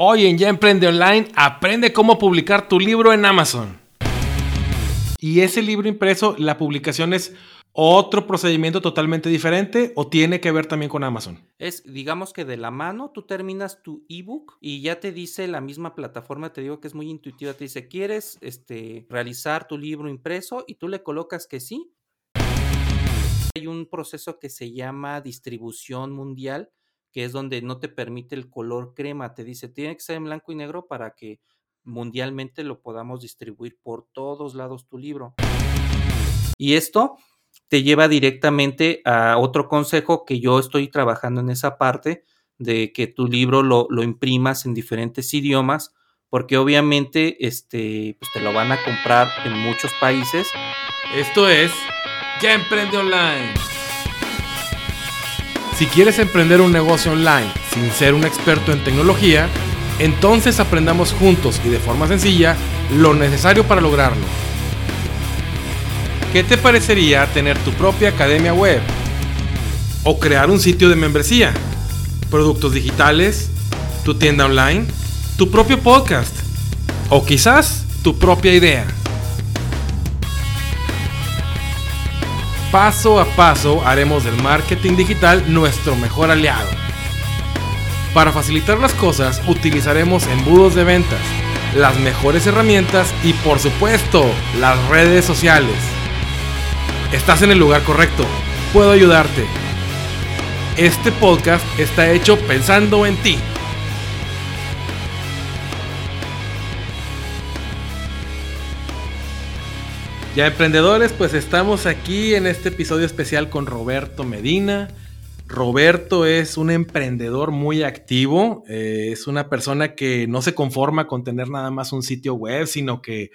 Hoy en Ya Emprende Online, aprende cómo publicar tu libro en Amazon. Y ese libro impreso, la publicación es otro procedimiento totalmente diferente o tiene que ver también con Amazon? Es, digamos que de la mano, tú terminas tu ebook y ya te dice la misma plataforma, te digo que es muy intuitiva, te dice, ¿quieres este, realizar tu libro impreso? Y tú le colocas que sí. Hay un proceso que se llama distribución mundial, que es donde no te permite el color crema, te dice, tiene que ser en blanco y negro para que mundialmente lo podamos distribuir por todos lados tu libro. Y esto te lleva directamente a otro consejo que yo estoy trabajando en esa parte de que tu libro lo, lo imprimas en diferentes idiomas, porque obviamente este, pues te lo van a comprar en muchos países. Esto es Ya Emprende Online. Si quieres emprender un negocio online sin ser un experto en tecnología, entonces aprendamos juntos y de forma sencilla lo necesario para lograrlo. ¿Qué te parecería tener tu propia academia web? ¿O crear un sitio de membresía? ¿Productos digitales? ¿Tu tienda online? ¿Tu propio podcast? ¿O quizás tu propia idea? Paso a paso haremos del marketing digital nuestro mejor aliado. Para facilitar las cosas utilizaremos embudos de ventas, las mejores herramientas y por supuesto las redes sociales. Estás en el lugar correcto. Puedo ayudarte. Este podcast está hecho pensando en ti. Ya emprendedores, pues estamos aquí en este episodio especial con Roberto Medina. Roberto es un emprendedor muy activo, eh, es una persona que no se conforma con tener nada más un sitio web, sino que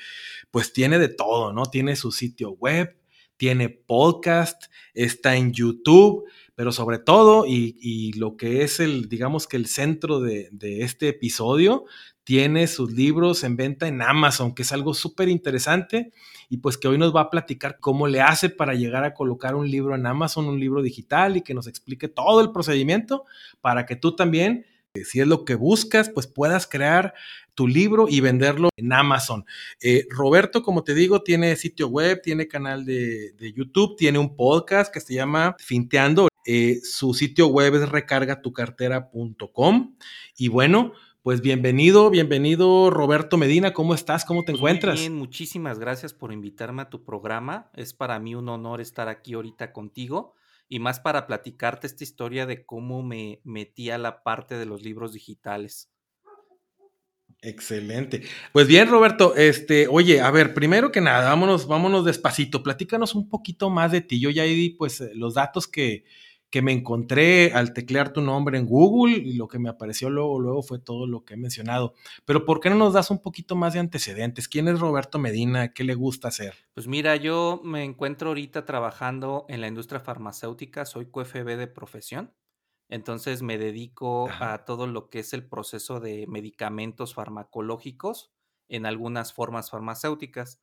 pues tiene de todo, ¿no? Tiene su sitio web, tiene podcast, está en YouTube, pero sobre todo, y, lo que es el, digamos que el centro de, de este episodio, tiene sus libros en venta en Amazon, que es algo súper interesante y pues que hoy nos va a platicar cómo le hace para llegar a colocar un libro en Amazon, un libro digital y que nos explique todo el procedimiento para que tú también, eh, si es lo que buscas, pues puedas crear tu libro y venderlo en Amazon. Eh, Roberto, como te digo, tiene sitio web, tiene canal de, YouTube, tiene un podcast que se llama Finteando. Eh, su sitio web es recargatucartera.com. Y bueno, pues bienvenido, bienvenido Roberto Medina, ¿cómo estás? ¿Cómo te pues encuentras? Muy bien, muchísimas gracias por invitarme a tu programa. Es para mí un honor estar aquí ahorita contigo y más para platicarte esta historia de cómo me metí a la parte de los libros digitales. Excelente. Pues bien, Roberto, este, oye, a ver, primero que nada, vámonos, vámonos despacito, platícanos un poquito más de ti. Yo ya di pues eh, los datos que, que me encontré al teclear tu nombre en Google y lo que me apareció luego, luego fue todo lo que he mencionado. Pero ¿por qué no nos das un poquito más de antecedentes? ¿Quién es Roberto Medina? ¿Qué le gusta hacer? Pues mira, yo me encuentro ahorita trabajando en la industria farmacéutica, soy QFB de profesión, entonces me dedico a todo lo que es el proceso de medicamentos farmacológicos en algunas formas farmacéuticas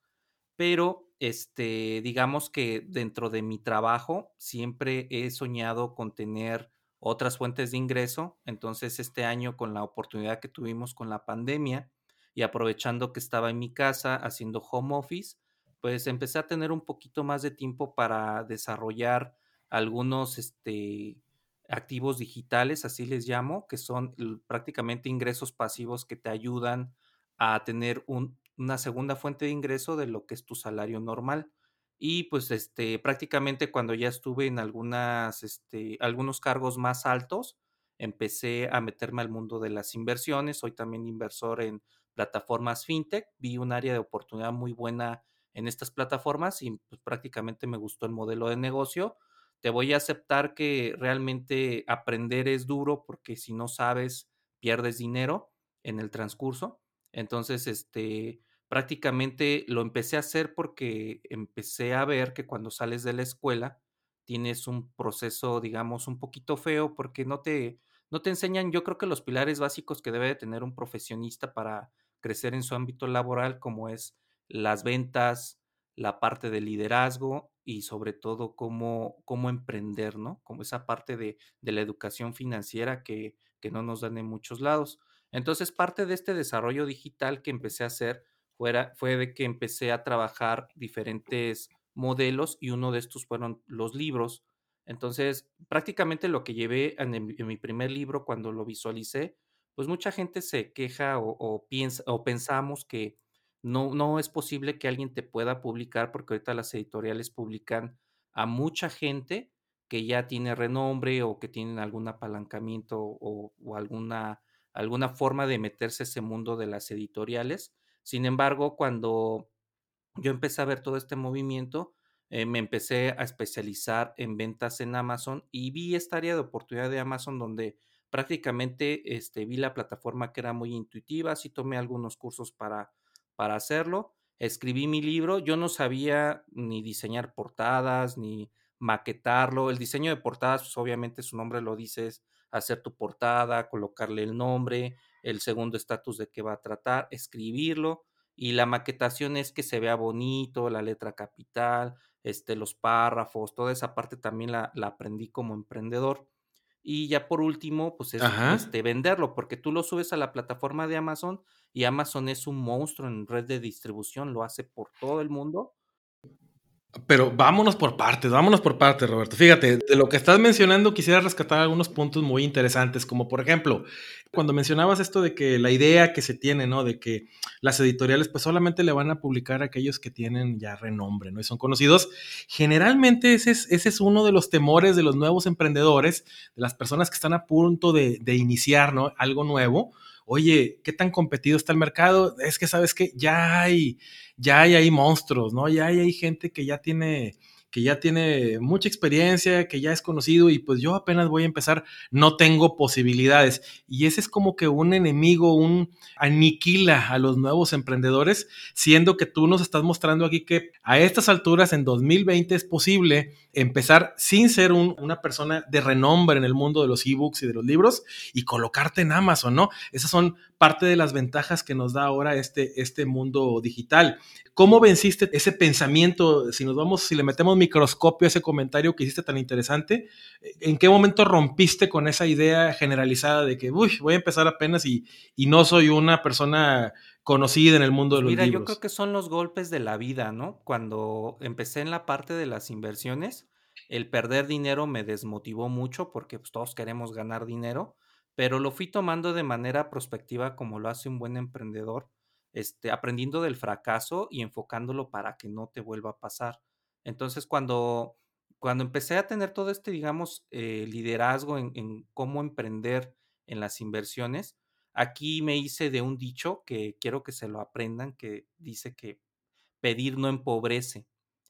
pero este, digamos que dentro de mi trabajo siempre he soñado con tener otras fuentes de ingreso. Entonces, este año con la oportunidad que tuvimos con la pandemia y aprovechando que estaba en mi casa haciendo home office, pues empecé a tener un poquito más de tiempo para desarrollar algunos este, activos digitales, así les llamo, que son prácticamente ingresos pasivos que te ayudan a tener un, una segunda fuente de ingreso de lo que es tu salario normal. Y pues este, prácticamente cuando ya estuve en algunas, este, algunos cargos más altos, empecé a meterme al mundo de las inversiones. Soy también inversor en plataformas fintech. Vi un área de oportunidad muy buena en estas plataformas y pues, prácticamente me gustó el modelo de negocio. Te voy a aceptar que realmente aprender es duro porque si no sabes, pierdes dinero en el transcurso. Entonces, este, prácticamente lo empecé a hacer porque empecé a ver que cuando sales de la escuela tienes un proceso, digamos, un poquito feo porque no te, no te enseñan, yo creo que los pilares básicos que debe de tener un profesionista para crecer en su ámbito laboral, como es las ventas, la parte de liderazgo y sobre todo cómo, cómo emprender, ¿no? Como esa parte de, de la educación financiera que, que no nos dan en muchos lados. Entonces, parte de este desarrollo digital que empecé a hacer fue de que empecé a trabajar diferentes modelos y uno de estos fueron los libros. Entonces, prácticamente lo que llevé en, mi primer libro cuando lo visualicé, pues mucha gente se queja o, piensa o pensamos que no, no es posible que alguien te pueda publicar porque ahorita las editoriales publican a mucha gente que ya tiene renombre o que tienen algún apalancamiento o, alguna, alguna forma de meterse ese mundo de las editoriales. Sin embargo, cuando yo empecé a ver todo este movimiento, eh, me empecé a especializar en ventas en Amazon y vi esta área de oportunidad de Amazon donde prácticamente este, vi la plataforma que era muy intuitiva, sí tomé algunos cursos para, para hacerlo, escribí mi libro, yo no sabía ni diseñar portadas, ni maquetarlo, el diseño de portadas, pues obviamente su nombre lo dice, es hacer tu portada, colocarle el nombre, el segundo estatus de qué va a tratar, escribirlo, y la maquetación es que se vea bonito, la letra capital, este, los párrafos, toda esa parte también la, la aprendí como emprendedor. Y ya por último, pues es este, venderlo, porque tú lo subes a la plataforma de Amazon y Amazon es un monstruo en red de distribución, lo hace por todo el mundo pero vámonos por partes, vámonos por partes, Roberto. Fíjate, de lo que estás mencionando, quisiera rescatar algunos puntos muy interesantes, como por ejemplo, cuando mencionabas esto de que la idea que se tiene, ¿no? De que las editoriales pues solamente le van a publicar a aquellos que tienen ya renombre, ¿no? Y son conocidos. Generalmente ese es, ese es uno de los temores de los nuevos emprendedores, de las personas que están a punto de, de iniciar, ¿no? Algo nuevo oye, ¿qué tan competido está el mercado? Es que sabes que ya hay, ya hay monstruos, ¿no? Ya hay, hay gente que ya tiene que ya tiene mucha experiencia, que ya es conocido y pues yo apenas voy a empezar, no tengo posibilidades. Y ese es como que un enemigo, un aniquila a los nuevos emprendedores, siendo que tú nos estás mostrando aquí que a estas alturas, en 2020, es posible empezar sin ser una persona de renombre en el mundo de los ebooks y de los libros y colocarte en Amazon, ¿no? Esas son parte de las ventajas que nos da ahora este, este mundo digital. ¿Cómo venciste ese pensamiento? Si nos vamos, si le metemos microscopio a ese comentario que hiciste tan interesante, ¿en qué momento rompiste con esa idea generalizada de que, uy, voy a empezar apenas y, y no soy una persona conocida en el mundo de los Mira, libros? yo creo que son los golpes de la vida, ¿no? Cuando empecé en la parte de las inversiones, el perder dinero me desmotivó mucho porque pues, todos queremos ganar dinero pero lo fui tomando de manera prospectiva como lo hace un buen emprendedor, este, aprendiendo del fracaso y enfocándolo para que no te vuelva a pasar. Entonces, cuando, cuando empecé a tener todo este, digamos, eh, liderazgo en, en cómo emprender en las inversiones, aquí me hice de un dicho que quiero que se lo aprendan, que dice que pedir no empobrece.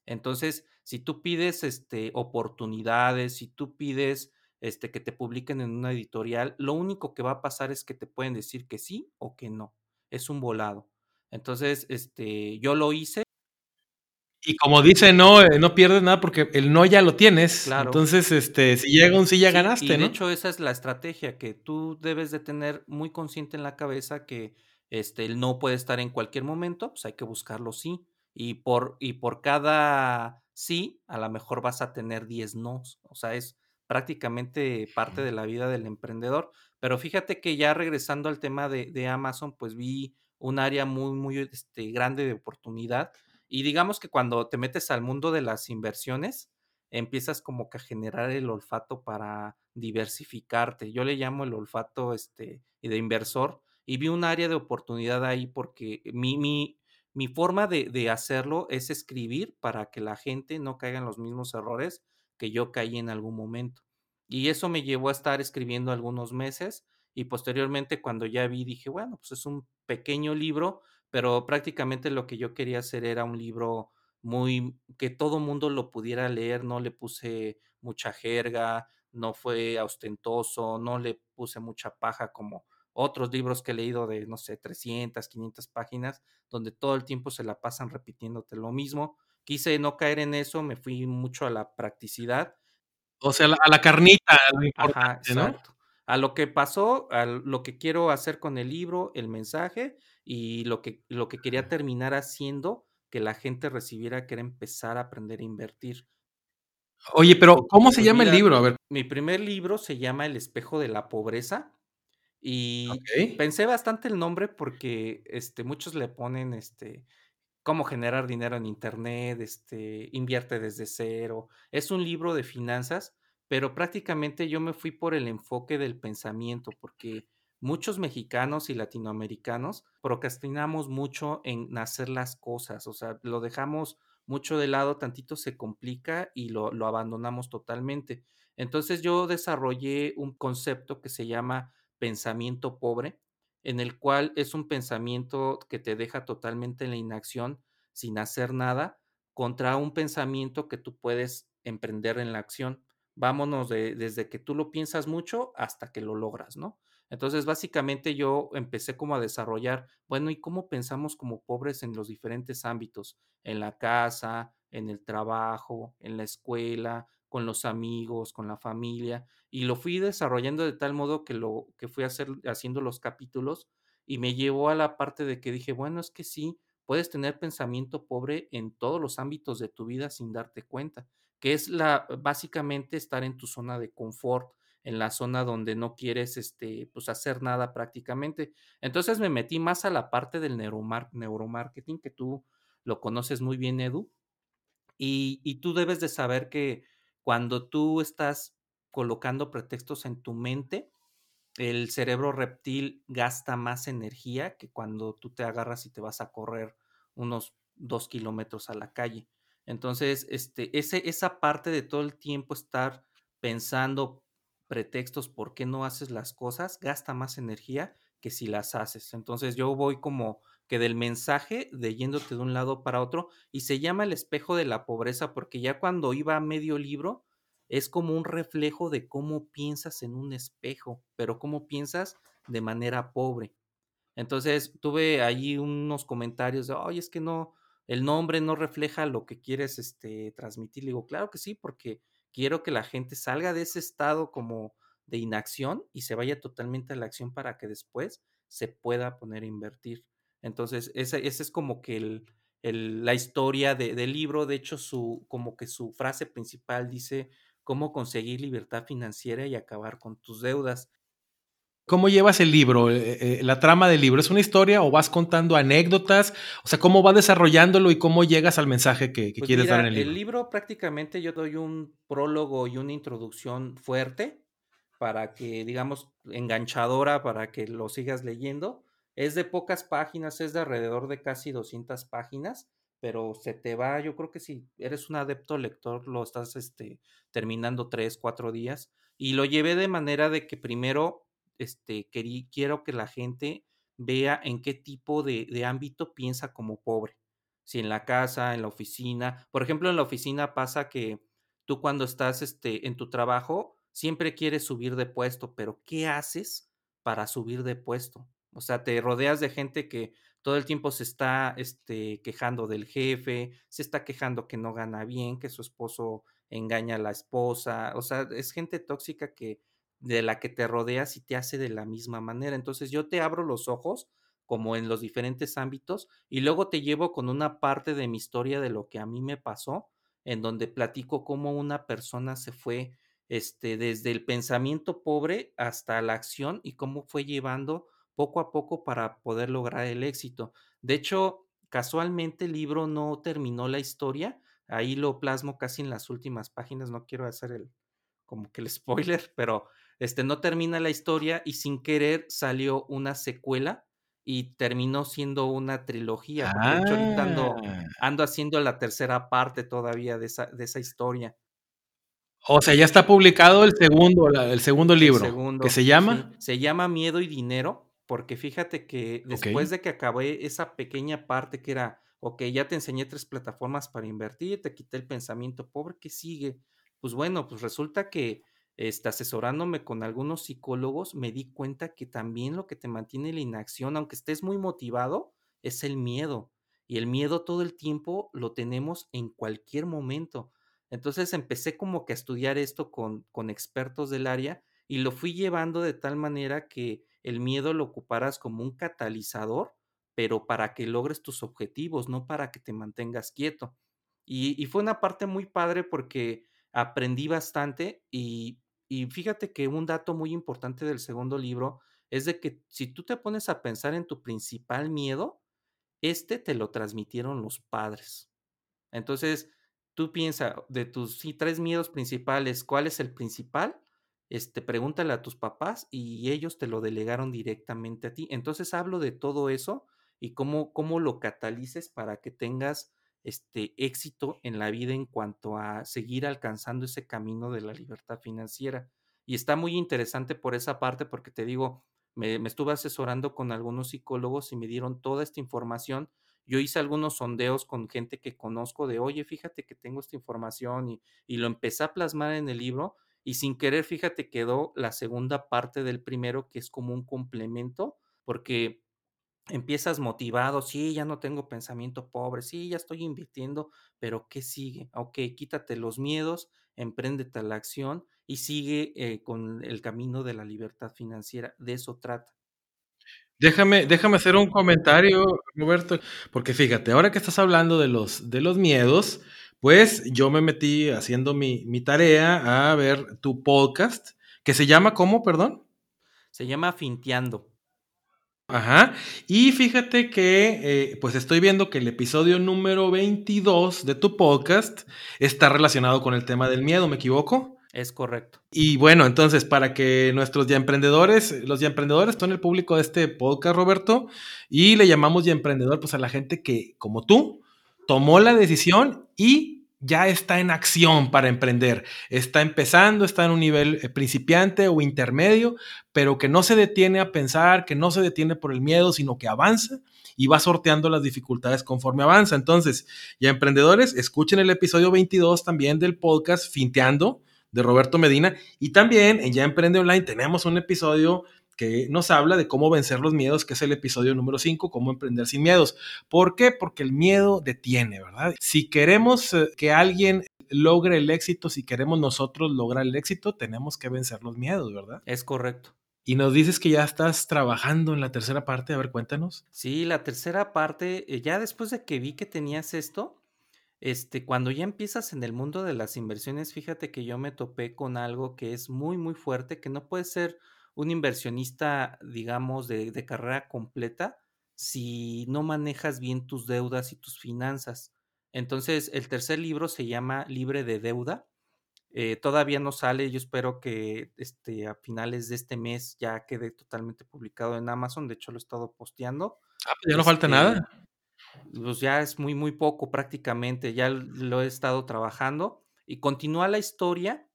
Entonces, si tú pides este, oportunidades, si tú pides este, que te publiquen en una editorial, lo único que va a pasar es que te pueden decir que sí o que no. Es un volado. Entonces, este, yo lo hice. Y como dice, no, eh, no pierdes nada porque el no ya lo tienes. Claro. Entonces, este, si llega un sí ya ganaste, y de hecho, esa es la estrategia que tú debes de tener muy consciente en la cabeza que este, el no puede estar en cualquier momento, pues hay que buscarlo sí. Y por, y por cada sí, a lo mejor vas a tener 10 no. O sea, es, prácticamente parte de la vida del emprendedor. Pero fíjate que ya regresando al tema de, Amazon, pues vi un área muy, muy este, grande de oportunidad. Y digamos que cuando te metes al mundo de las inversiones, empiezas como que a generar el olfato para diversificarte. Yo le llamo el olfato este, de inversor y vi un área de oportunidad ahí porque mi, mi, mi forma de, de, hacerlo es escribir para que la gente no caiga en los mismos errores que yo caí en algún momento. Y eso me llevó a estar escribiendo algunos meses y posteriormente cuando ya vi dije, bueno, pues es un pequeño libro, pero prácticamente lo que yo quería hacer era un libro muy que todo mundo lo pudiera leer, no le puse mucha jerga, no fue ostentoso, no le puse mucha paja como otros libros que he leído de, no sé, 300, 500 páginas, donde todo el tiempo se la pasan repitiéndote lo mismo quise no caer en eso, me fui mucho a la practicidad. O sea, a la carnita, a lo importante, Ajá, exacto. A lo que pasó, a lo que quiero hacer con el libro, el mensaje y lo que, lo que quería terminar haciendo que la gente recibiera que era empezar a aprender a invertir. Oye, pero ¿cómo se llama el libro? A ver. Mi primer libro se llama El espejo de la pobreza Y pensé bastante el nombre porque, este, muchos le ponen, este, cómo generar dinero en Internet, este, invierte desde cero. Es un libro de finanzas, pero prácticamente yo me fui por el enfoque del pensamiento, porque muchos mexicanos y latinoamericanos procrastinamos mucho en hacer las cosas, o sea, lo dejamos mucho de lado, tantito se complica y lo, lo abandonamos totalmente. Entonces yo desarrollé un concepto que se llama pensamiento pobre, en el cual es un pensamiento que te deja totalmente en la inacción, sin hacer nada, contra un pensamiento que tú puedes emprender en la acción. Vámonos de, desde que tú lo piensas mucho hasta que lo logras, ¿no? Entonces, básicamente yo empecé como a desarrollar, bueno, ¿y cómo pensamos como pobres en los diferentes ámbitos? En la casa, en el trabajo, en la escuela, con los amigos, con la familia, y lo fui desarrollando de tal modo que lo que fui hacer, haciendo los capítulos y me llevó a la parte de que dije, bueno, es que sí, puedes tener pensamiento pobre en todos los ámbitos de tu vida sin darte cuenta, que es la básicamente estar en tu zona de confort, en la zona donde no quieres este pues hacer nada prácticamente. Entonces me metí más a la parte del neuromarketing que tú lo conoces muy bien, Edu. Y, y tú debes de saber que cuando tú estás colocando pretextos en tu mente, el cerebro reptil gasta más energía que cuando tú te agarras y te vas a correr unos dos kilómetros a la calle. Entonces, este, ese, esa parte de todo el tiempo estar pensando pretextos por qué no haces las cosas gasta más energía que si las haces. Entonces yo voy como que del mensaje de yéndote de un lado para otro y se llama el espejo de la pobreza porque ya cuando iba a medio libro es como un reflejo de cómo piensas en un espejo, pero cómo piensas de manera pobre. Entonces tuve allí unos comentarios de, oye, es que no, el nombre no refleja lo que quieres este, transmitir. Le digo, claro que sí, porque quiero que la gente salga de ese estado como de inacción y se vaya totalmente a la acción para que después se pueda poner a invertir. Entonces, esa, es como que el, la historia del libro. De hecho, su, como que su frase principal dice cómo conseguir libertad financiera y acabar con tus deudas. ¿Cómo llevas el libro, eh, eh, la trama del libro? ¿Es una historia o vas contando anécdotas? O sea, ¿cómo va desarrollándolo y cómo llegas al mensaje que, pues quieres dar en el libro? El libro prácticamente yo doy un prólogo y una introducción fuerte para que, digamos, enganchadora para que lo sigas leyendo. Es de pocas páginas, es de alrededor de casi 200 páginas, pero se te va, yo creo que si eres un adepto lector, lo estás este, terminando tres, cuatro días. Y lo llevé de manera de que primero este, quiero que la gente vea en qué tipo de, de ámbito piensa como pobre. Si en la casa, en la oficina. Por ejemplo, en la oficina pasa que tú cuando estás este, en tu trabajo siempre quieres subir de puesto, pero ¿qué haces para subir de puesto? O sea, te rodeas de gente que todo el tiempo se está este, quejando del jefe, se está quejando que no gana bien, que su esposo engaña a la esposa. O sea, es gente tóxica que de la que te rodeas y te hace de la misma manera. Entonces yo te abro los ojos como en los diferentes ámbitos y luego te llevo con una parte de mi historia de lo que a mí me pasó, en donde platico cómo una persona se fue este, desde el pensamiento pobre hasta la acción y cómo fue llevando poco a poco para poder lograr el éxito. De hecho, casualmente el libro no terminó la historia, ahí lo plasmo casi en las últimas páginas, no quiero hacer el como que el spoiler, pero este, no termina la historia y sin querer salió una secuela y terminó siendo una trilogía. Porque de hecho ahorita ando, ah. ando, haciendo la tercera parte todavía de esa, de esa historia. O sea, ya está publicado el segundo, el segundo libro. ¿Qué se llama? se llama Miedo y Dinero, porque fíjate que después de que acabé esa pequeña parte que era, ok, ya te enseñé tres plataformas para invertir, te quité el pensamiento pobre, ¿qué sigue? Pues bueno, pues resulta que este, asesorándome con algunos psicólogos, me di cuenta que también lo que te mantiene la inacción, aunque estés muy motivado, es el miedo. Y el miedo todo el tiempo lo tenemos en cualquier momento. Entonces empecé como que a estudiar esto con, con expertos del área y lo fui llevando de tal manera que el miedo lo ocuparas como un catalizador, pero para que logres tus objetivos, no para que te mantengas quieto. Y, fue una parte muy padre porque aprendí bastante y y fíjate que un dato muy importante del segundo libro es de que si tú te pones a pensar en tu principal miedo, este te lo transmitieron los padres. Entonces, tú piensa de tus tres miedos principales, ¿cuál es el principal? Este, pregúntale a tus papás y ellos te lo delegaron directamente a ti. Entonces hablo de todo eso y cómo, cómo lo catalices para que tengas este éxito en la vida en cuanto a seguir alcanzando ese camino de la libertad financiera. Y está muy interesante por esa parte porque te digo, me, me estuve asesorando con algunos psicólogos y me dieron toda esta información yo hice algunos sondeos con gente que conozco de, oye, fíjate que tengo esta información y, y, lo empecé a plasmar en el libro y sin querer, fíjate, quedó la segunda parte del primero que es como un complemento porque empiezas motivado, sí, ya no tengo pensamiento pobre, sí, ya estoy invirtiendo, pero ¿qué sigue? Ok, quítate los miedos, empréndete a la acción y sigue eh, con el camino de la libertad financiera. De eso trata. Déjame, déjame hacer un comentario, Roberto, porque fíjate, ahora que estás hablando de los, de los miedos, pues yo me metí haciendo mi, mi tarea a ver tu podcast, que se llama ¿cómo, perdón? Se llama Finteando. Ajá, y fíjate que eh, pues estoy viendo que el episodio número 22 de tu podcast está relacionado con el tema del miedo, ¿me equivoco? Es correcto. Y bueno, entonces, para que nuestros ya emprendedores, los ya emprendedores son el público de este podcast, Roberto, y le llamamos ya emprendedor, pues a la gente que, como tú, tomó la decisión y ya está en acción para emprender. Está empezando, está en un nivel eh, principiante o intermedio, pero que no se detiene a pensar, que no se detiene por el miedo, sino que avanza y va sorteando las dificultades conforme avanza. Entonces, ya emprendedores, escuchen el episodio 22 también del podcast Finteando de Roberto Medina. Y también en Ya Emprende Online tenemos un episodio que nos habla de cómo vencer los miedos, que es el episodio número 5, cómo emprender sin miedos. ¿Por qué? Porque el miedo detiene, ¿verdad? Si queremos eh, que alguien logre el éxito, si queremos nosotros lograr el éxito, tenemos que vencer los miedos, ¿verdad? Es correcto. Y nos dices que ya estás trabajando en la tercera parte, a ver, cuéntanos. Sí, la tercera parte, eh, ya después de que vi que tenías esto, este, cuando ya empiezas en el mundo de las inversiones, fíjate que yo me topé con algo que es muy, muy fuerte, que no puede ser un inversionista, digamos, de, carrera completa si no manejas bien tus deudas y tus finanzas. Entonces, el tercer libro se llama Libre de Deuda. Eh, todavía no sale, yo espero que este, a finales de este mes ya quede totalmente publicado en Amazon, de hecho lo he estado posteando. Ah, pues ya no falta nada pues ya es muy, muy poco prácticamente, ya lo he estado trabajando y continúa la historia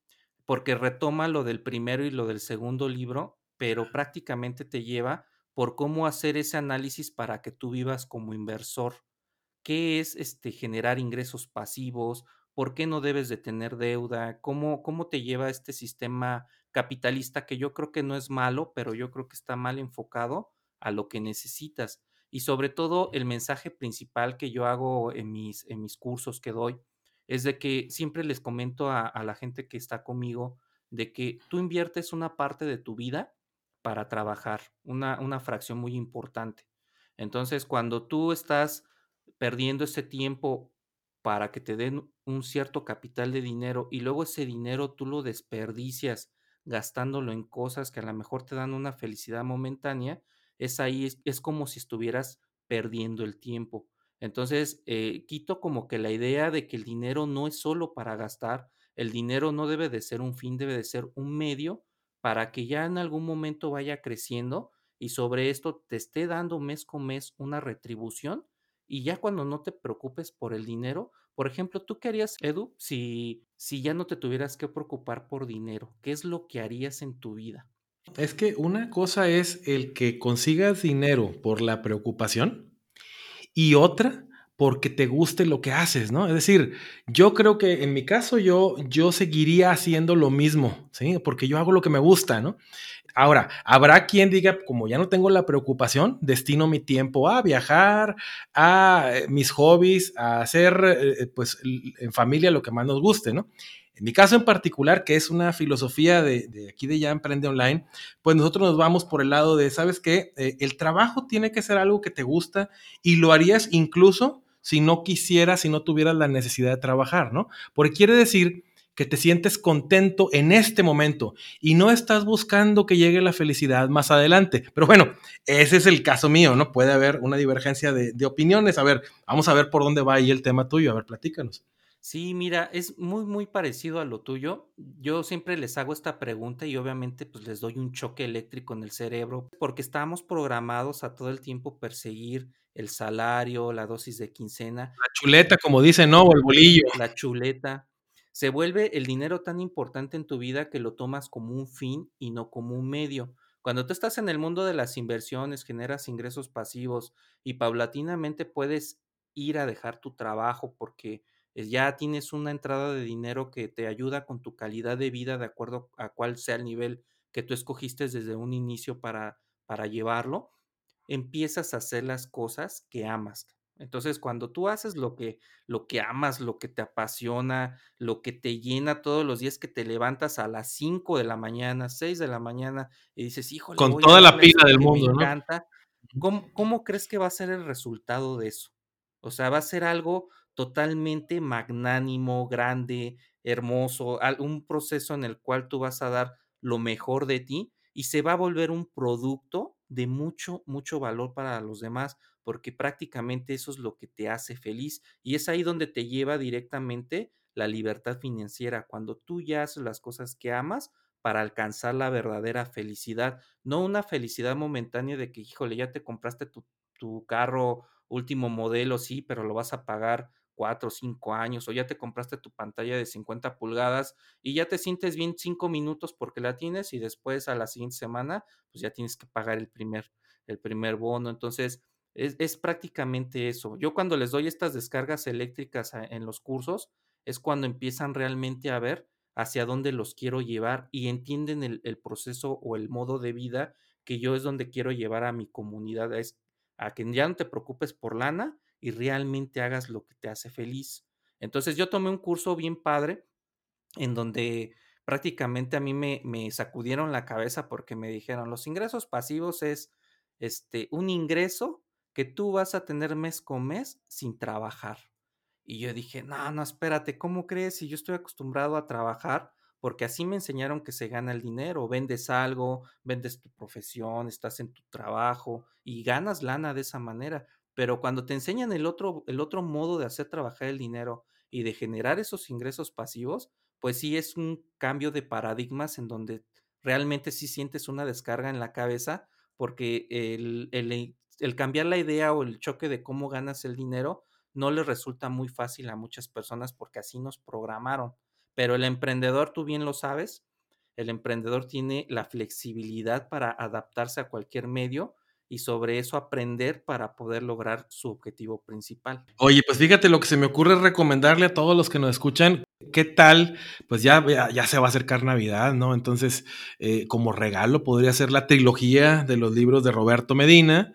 porque retoma lo del primero y lo del segundo libro, pero prácticamente te lleva por cómo hacer ese análisis para que tú vivas como inversor. ¿Qué es este generar ingresos pasivos? ¿Por qué no debes de tener deuda? ¿Cómo, cómo te lleva este sistema capitalista que yo creo que no es malo, pero yo creo que está mal enfocado a lo que necesitas? y sobre todo el mensaje principal que yo hago en mis, en mis cursos que doy es de que siempre les comento a, la gente que está conmigo de que tú inviertes una parte de tu vida para trabajar, una, una fracción muy importante. Entonces, cuando tú estás perdiendo ese tiempo para que te den un cierto capital de dinero y luego ese dinero tú lo desperdicias gastándolo en cosas que a lo mejor te dan una felicidad momentánea, es ahí, es, como si estuvieras perdiendo el tiempo. Entonces, eh, quito como que la idea de que el dinero no es solo para gastar, el dinero no debe de ser un fin, debe de ser un medio para que ya en algún momento vaya creciendo y sobre esto te esté dando mes con mes una retribución y ya cuando no te preocupes por el dinero, por ejemplo, ¿tú qué harías, Edu, si, si ya no te tuvieras que preocupar por dinero? ¿Qué es lo que harías en tu vida? Es que una cosa es el que consigas dinero por la preocupación y otra porque te guste lo que haces, ¿no? Es decir, yo creo que en mi caso yo, yo seguiría haciendo lo mismo, ¿sí? Porque yo hago lo que me gusta, ¿no? Ahora, habrá quien diga, como ya no tengo la preocupación, destino mi tiempo a viajar, a eh, mis hobbies, a hacer, eh, pues, en familia lo que más nos guste, ¿no? En mi caso en particular, que es una filosofía de, aquí de Ya Emprende Online, pues nosotros nos vamos por el lado de, ¿sabes qué? Eh, el trabajo tiene que ser algo que te gusta y lo harías incluso si no quisieras, si no tuvieras la necesidad de trabajar, ¿no? Porque quiere decir que te sientes contento en este momento y no estás buscando que llegue la felicidad más adelante. Pero bueno, ese es el caso mío, ¿no? Puede haber una divergencia de, de opiniones. A ver, vamos a ver por dónde va ahí el tema tuyo. A ver, platícanos. Sí, mira, es muy, muy parecido a lo tuyo. Yo siempre les hago esta pregunta y obviamente pues les doy un choque eléctrico en el cerebro porque estamos programados a todo el tiempo perseguir el salario, la dosis de quincena. La chuleta, como dice, ¿no? O el bolillo. La chuleta. Se vuelve el dinero tan importante en tu vida que lo tomas como un fin y no como un medio. Cuando tú estás en el mundo de las inversiones, generas ingresos pasivos y paulatinamente puedes ir a dejar tu trabajo porque ya tienes una entrada de dinero que te ayuda con tu calidad de vida de acuerdo a cuál sea el nivel que tú escogiste desde un inicio para, para llevarlo, empiezas a hacer las cosas que amas. Entonces, cuando tú haces lo que, lo que amas, lo que te apasiona, lo que te llena todos los días que te levantas a las 5 de la mañana, 6 de la mañana y dices, híjole, con toda la pila del mundo, me encanta, ¿cómo, ¿cómo crees que va a ser el resultado de eso? O sea, va a ser algo totalmente magnánimo, grande, hermoso, un proceso en el cual tú vas a dar lo mejor de ti y se va a volver un producto de mucho, mucho valor para los demás, porque prácticamente eso es lo que te hace feliz y es ahí donde te lleva directamente la libertad financiera, cuando tú ya haces las cosas que amas para alcanzar la verdadera felicidad, no una felicidad momentánea de que, híjole, ya te compraste tu, tu carro último modelo, sí, pero lo vas a pagar cuatro o cinco años, o ya te compraste tu pantalla de 50 pulgadas y ya te sientes bien cinco minutos porque la tienes y después a la siguiente semana, pues ya tienes que pagar el primer, el primer bono. Entonces, es, es prácticamente eso. Yo cuando les doy estas descargas eléctricas en los cursos, es cuando empiezan realmente a ver hacia dónde los quiero llevar y entienden el, el proceso o el modo de vida que yo es donde quiero llevar a mi comunidad, es a que ya no te preocupes por lana, y realmente hagas lo que te hace feliz. Entonces yo tomé un curso bien padre en donde prácticamente a mí me, sacudieron la cabeza porque me dijeron, los ingresos pasivos es este, un ingreso que tú vas a tener mes con mes sin trabajar. Y yo dije, no, no, espérate, ¿cómo crees? Si yo estoy acostumbrado a trabajar, porque así me enseñaron que se gana el dinero, vendes algo, vendes tu profesión, estás en tu trabajo y ganas lana de esa manera. Pero cuando te enseñan el otro, el otro modo de hacer trabajar el dinero y de generar esos ingresos pasivos, pues sí es un cambio de paradigmas en donde realmente sí sientes una descarga en la cabeza porque el, el, el cambiar la idea o el choque de cómo ganas el dinero no le resulta muy fácil a muchas personas porque así nos programaron. Pero el emprendedor, tú bien lo sabes, el emprendedor tiene la flexibilidad para adaptarse a cualquier medio y sobre eso aprender para poder lograr su objetivo principal. Oye, pues fíjate, lo que se me ocurre es recomendarle a todos los que nos escuchan, ¿qué tal? Pues ya, ya, se va a acercar Navidad, ¿no? Entonces, eh, como regalo podría ser la trilogía de los libros de Roberto Medina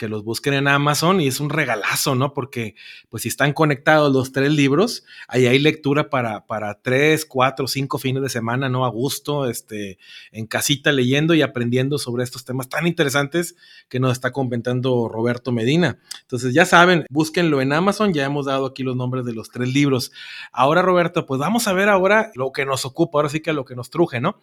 que los busquen en Amazon y es un regalazo, ¿no? Porque pues si están conectados los tres libros, ahí hay lectura para, para tres, cuatro, cinco fines de semana, ¿no? A gusto, este, en casita leyendo y aprendiendo sobre estos temas tan interesantes que nos está comentando Roberto Medina. Entonces ya saben, búsquenlo en Amazon, ya hemos dado aquí los nombres de los tres libros. Ahora, Roberto, pues vamos a ver ahora lo que nos ocupa, ahora sí que lo que nos truje, ¿no?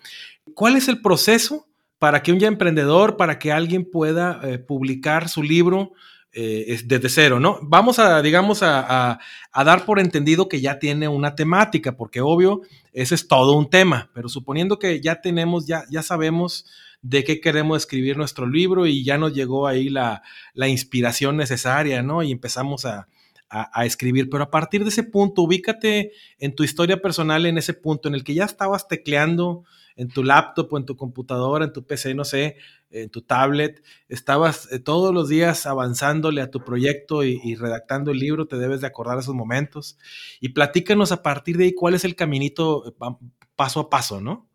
¿Cuál es el proceso? Para que un ya emprendedor, para que alguien pueda eh, publicar su libro eh, desde cero, ¿no? Vamos a, digamos, a, dar por entendido que ya tiene una temática, porque obvio, ese es todo un tema, pero suponiendo que ya tenemos, ya, ya sabemos de qué queremos escribir nuestro libro y ya nos llegó ahí la, la inspiración necesaria, ¿no? Y empezamos a, a, escribir, pero a partir de ese punto, ubícate en tu historia personal, en ese punto en el que ya estabas tecleando en tu laptop o en tu computadora, en tu PC, no sé, en tu tablet, estabas eh, todos los días avanzándole a tu proyecto y, redactando el libro, te debes de acordar esos momentos y platícanos a partir de ahí cuál es el caminito eh, paso a paso, ¿no?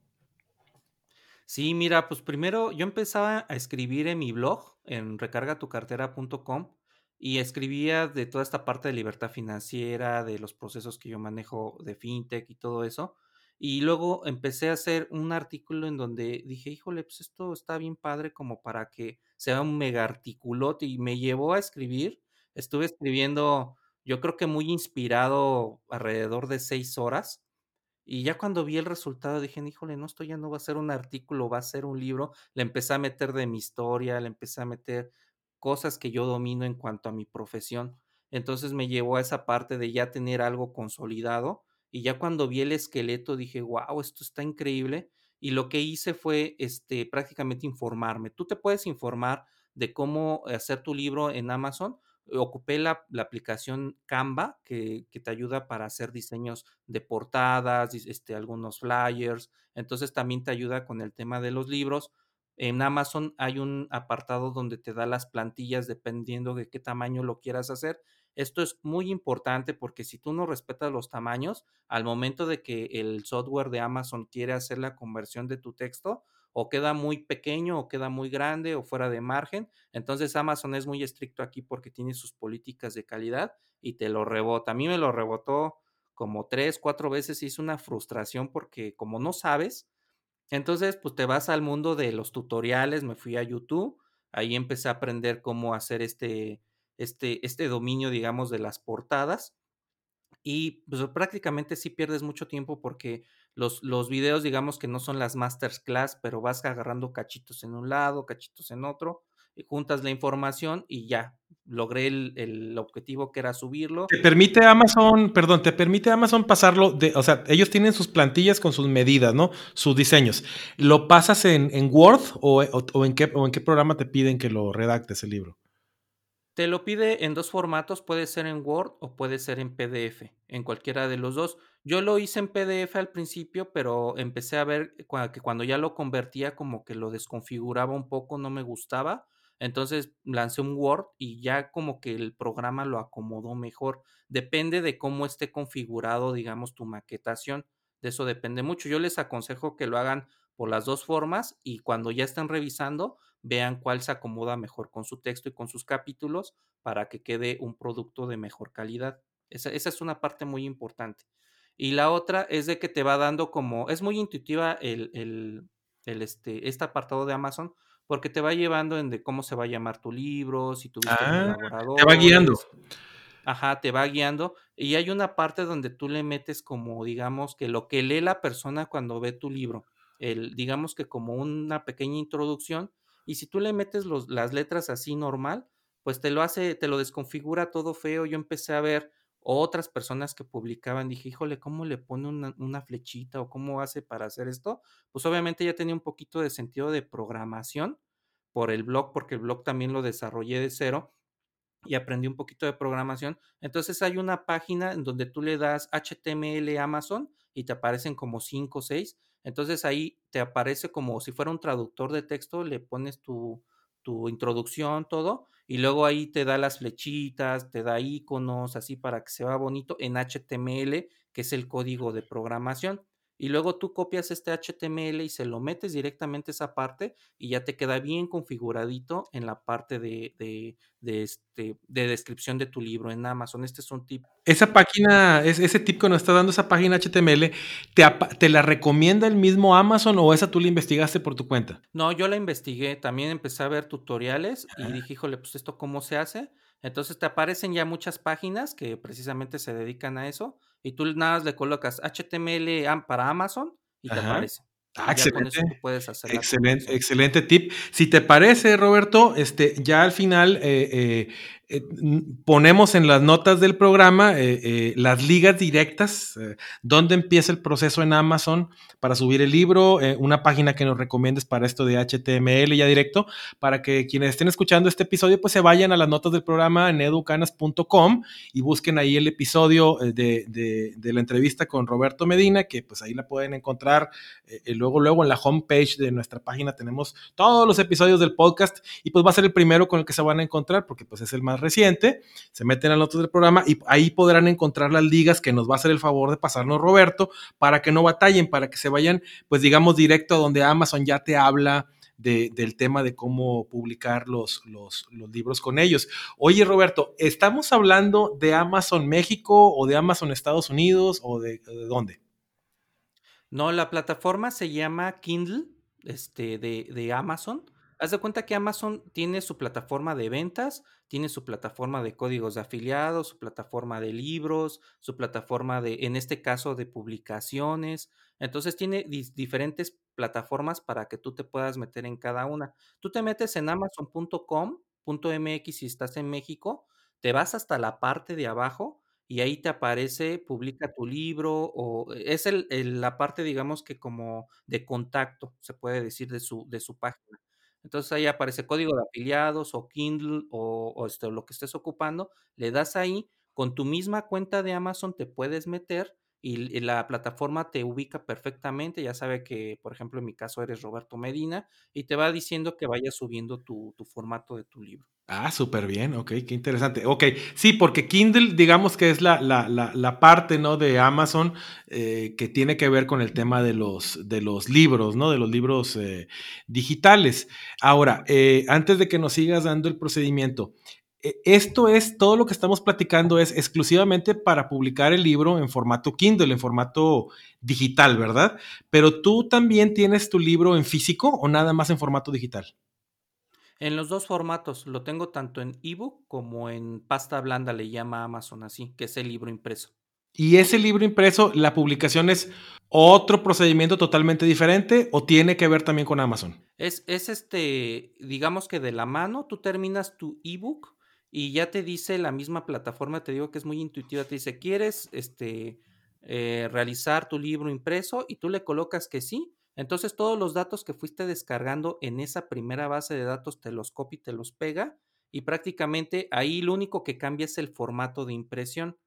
Sí, mira, pues primero yo empezaba a escribir en mi blog, en recargatucartera.com, y escribía de toda esta parte de libertad financiera, de los procesos que yo manejo de fintech y todo eso. Y luego empecé a hacer un artículo en donde dije, híjole, pues esto está bien padre como para que sea un mega articulote y me llevó a escribir. Estuve escribiendo, yo creo que muy inspirado alrededor de seis horas Y ya cuando vi el resultado dije, híjole, no, esto ya no va a ser un artículo, va a ser un libro. Le empecé a meter de mi historia, le empecé a meter cosas que yo domino en cuanto a mi profesión. Entonces me llevó a esa parte de ya tener algo consolidado. Y ya cuando vi el esqueleto dije, wow, esto está increíble. Y lo que hice fue este, prácticamente informarme. Tú te puedes informar de cómo hacer tu libro en Amazon ocupé la, aplicación Canva, que, te ayuda para hacer diseños de portadas, este, algunos flyers. Entonces también te ayuda con el tema de los libros. En Amazon hay un apartado donde te da las plantillas dependiendo de qué tamaño lo quieras hacer. Esto es muy importante porque si tú no respetas los tamaños, al momento de que el software de Amazon quiere hacer la conversión de tu texto, o queda muy pequeño o queda muy grande o fuera de margen. Entonces Amazon es muy estricto aquí porque tiene sus políticas de calidad y te lo rebota. A mí me lo rebotó como tres, cuatro veces y es una frustración porque como no sabes, entonces pues te vas al mundo de los tutoriales, me fui a YouTube, ahí empecé a aprender cómo hacer este, este, este dominio, digamos, de las portadas. Y pues prácticamente sí pierdes mucho tiempo porque los, los videos, digamos que no son las masterclass, pero vas agarrando cachitos en un lado, cachitos en otro, juntas la información y ya, logré el, objetivo que era subirlo. Te permite Amazon, perdón, te permite Amazon pasarlo de, o sea, ellos tienen sus plantillas con sus medidas, ¿no? Sus diseños. ¿Lo pasas en, Word o, en qué, o en qué programa te piden que lo redactes el libro? Te lo pide en dos formatos, puede ser en Word o puede ser en PDF, en cualquiera de los dos. Yo lo hice en PDF al principio, pero empecé a ver que cuando ya lo convertía como que lo desconfiguraba un poco, no me gustaba. Entonces lancé un Word y ya como que el programa lo acomodó mejor. Depende de cómo esté configurado, digamos, tu maquetación. De eso depende mucho. Yo les aconsejo que lo hagan por las dos formas y cuando ya estén revisando, vean cuál se acomoda mejor con su texto y con sus capítulos para que quede un producto de mejor calidad. Esa, es una parte muy importante. Y la otra es de que te va dando como, es muy intuitiva el, el, este, este apartado de Amazon, porque te va llevando en de cómo se va a llamar tu libro, si tuviste ah, Te va guiando. Ajá, te va guiando. Y hay una parte donde tú le metes como, digamos, que lo que lee la persona cuando ve tu libro. El, digamos que como una pequeña introducción y si tú le metes los, las letras así normal, pues te lo hace, te lo desconfigura todo feo. Yo empecé a ver otras personas que publicaban, dije, híjole, ¿cómo le pone una, flechita o cómo hace para hacer esto? Pues obviamente ya tenía un poquito de sentido de programación por el blog, porque el blog también lo desarrollé de cero y aprendí un poquito de programación. Entonces hay una página en donde tú le das HTML Amazon y te aparecen como 5 o 6 entonces ahí te aparece como si fuera un traductor de texto, le pones tu, tu introducción, todo, y luego ahí te da las flechitas, te da iconos, así para que se vea bonito en HTML, que es el código de programación y luego tú copias este HTML y se lo metes directamente a esa parte y ya te queda bien configuradito en la parte de, de, este, de descripción de tu libro en Amazon. Este es un tip. Esa página, ese tip que nos está dando esa página HTML, ¿te, ¿te la recomienda el mismo Amazon o esa tú la investigaste por tu cuenta? No, yo la investigué. También empecé a ver tutoriales y dije, híjole, pues esto cómo se hace. Entonces te aparecen ya muchas páginas que precisamente se dedican a eso y tú nada más le colocas HTML para Amazon y te aparece. Ah, excelente. puedes hacer excelente, excelente tip. Si te parece, Roberto, este, ya al final eh, eh, eh, ponemos en las notas del programa eh, eh, las ligas directas, dónde empieza el proceso en Amazon para subir el libro, una página que nos recomiendes para esto de HTML ya directo, para que quienes estén escuchando este episodio pues se vayan a las notas del programa en educanas.com y busquen ahí el episodio de, de, la entrevista con Roberto Medina, que pues ahí la pueden encontrar luego, luego en la homepage de nuestra página tenemos todos los episodios del podcast y pues va a ser el primero con el que se van a encontrar porque pues es el más reciente, se meten a notas del programa y ahí podrán encontrar las ligas que nos va a hacer el favor de pasarnos Roberto para que no batallen, para que se vayan, pues digamos, directo a donde Amazon ya te habla. del tema de cómo publicar los, los, libros con ellos. Oye, Roberto, ¿estamos hablando de Amazon México o de Amazon Estados Unidos o de, dónde? No, la plataforma se llama Kindle este, de, de Amazon Haz de cuenta que Amazon tiene su plataforma de ventas, tiene su plataforma de códigos de afiliados, su plataforma de libros, su plataforma de, en este caso, de publicaciones. Entonces tiene diferentes plataformas para que tú te puedas meter en cada una. Tú te metes en amazon.com.mx si estás en México, te vas hasta la parte de abajo y ahí te aparece, publica tu libro o es el, la parte, digamos que como de contacto, se puede decir, de su, de su página. Entonces ahí aparece código de afiliados o Kindle o, este, lo que estés ocupando, le das ahí, con tu misma cuenta de Amazon te puedes meter y, la plataforma te ubica perfectamente, ya sabe que, por ejemplo, en mi caso eres Roberto Medina y te va diciendo que vayas subiendo tu, formato de tu libro. Ah, súper bien, ok, qué interesante. Ok, sí, porque Kindle, digamos que es la, la, la, parte, ¿no? De Amazon eh, que tiene que ver con el tema de los, de los libros, ¿no? De los libros eh, digitales. Ahora, eh, antes de que nos sigas dando el procedimiento, esto es, todo lo que estamos platicando es exclusivamente para publicar el libro en formato Kindle, en formato digital, ¿verdad? Pero tú también tienes tu libro en físico o nada más en formato digital. En los dos formatos, lo tengo tanto en ebook como en pasta blanda, le llama Amazon así, que es el libro impreso. ¿Y ese libro impreso, la publicación es otro procedimiento totalmente diferente o tiene que ver también con Amazon? Es, es este, digamos que de la mano, tú terminas tu ebook y ya te dice la misma plataforma, te digo que es muy intuitiva, te dice, ¿quieres este, eh, realizar tu libro impreso? Y tú le colocas que sí entonces todos los datos que fuiste descargando en esa primera base de datos te los copia y te los pega y prácticamente ahí lo único que cambia es el formato de impresión.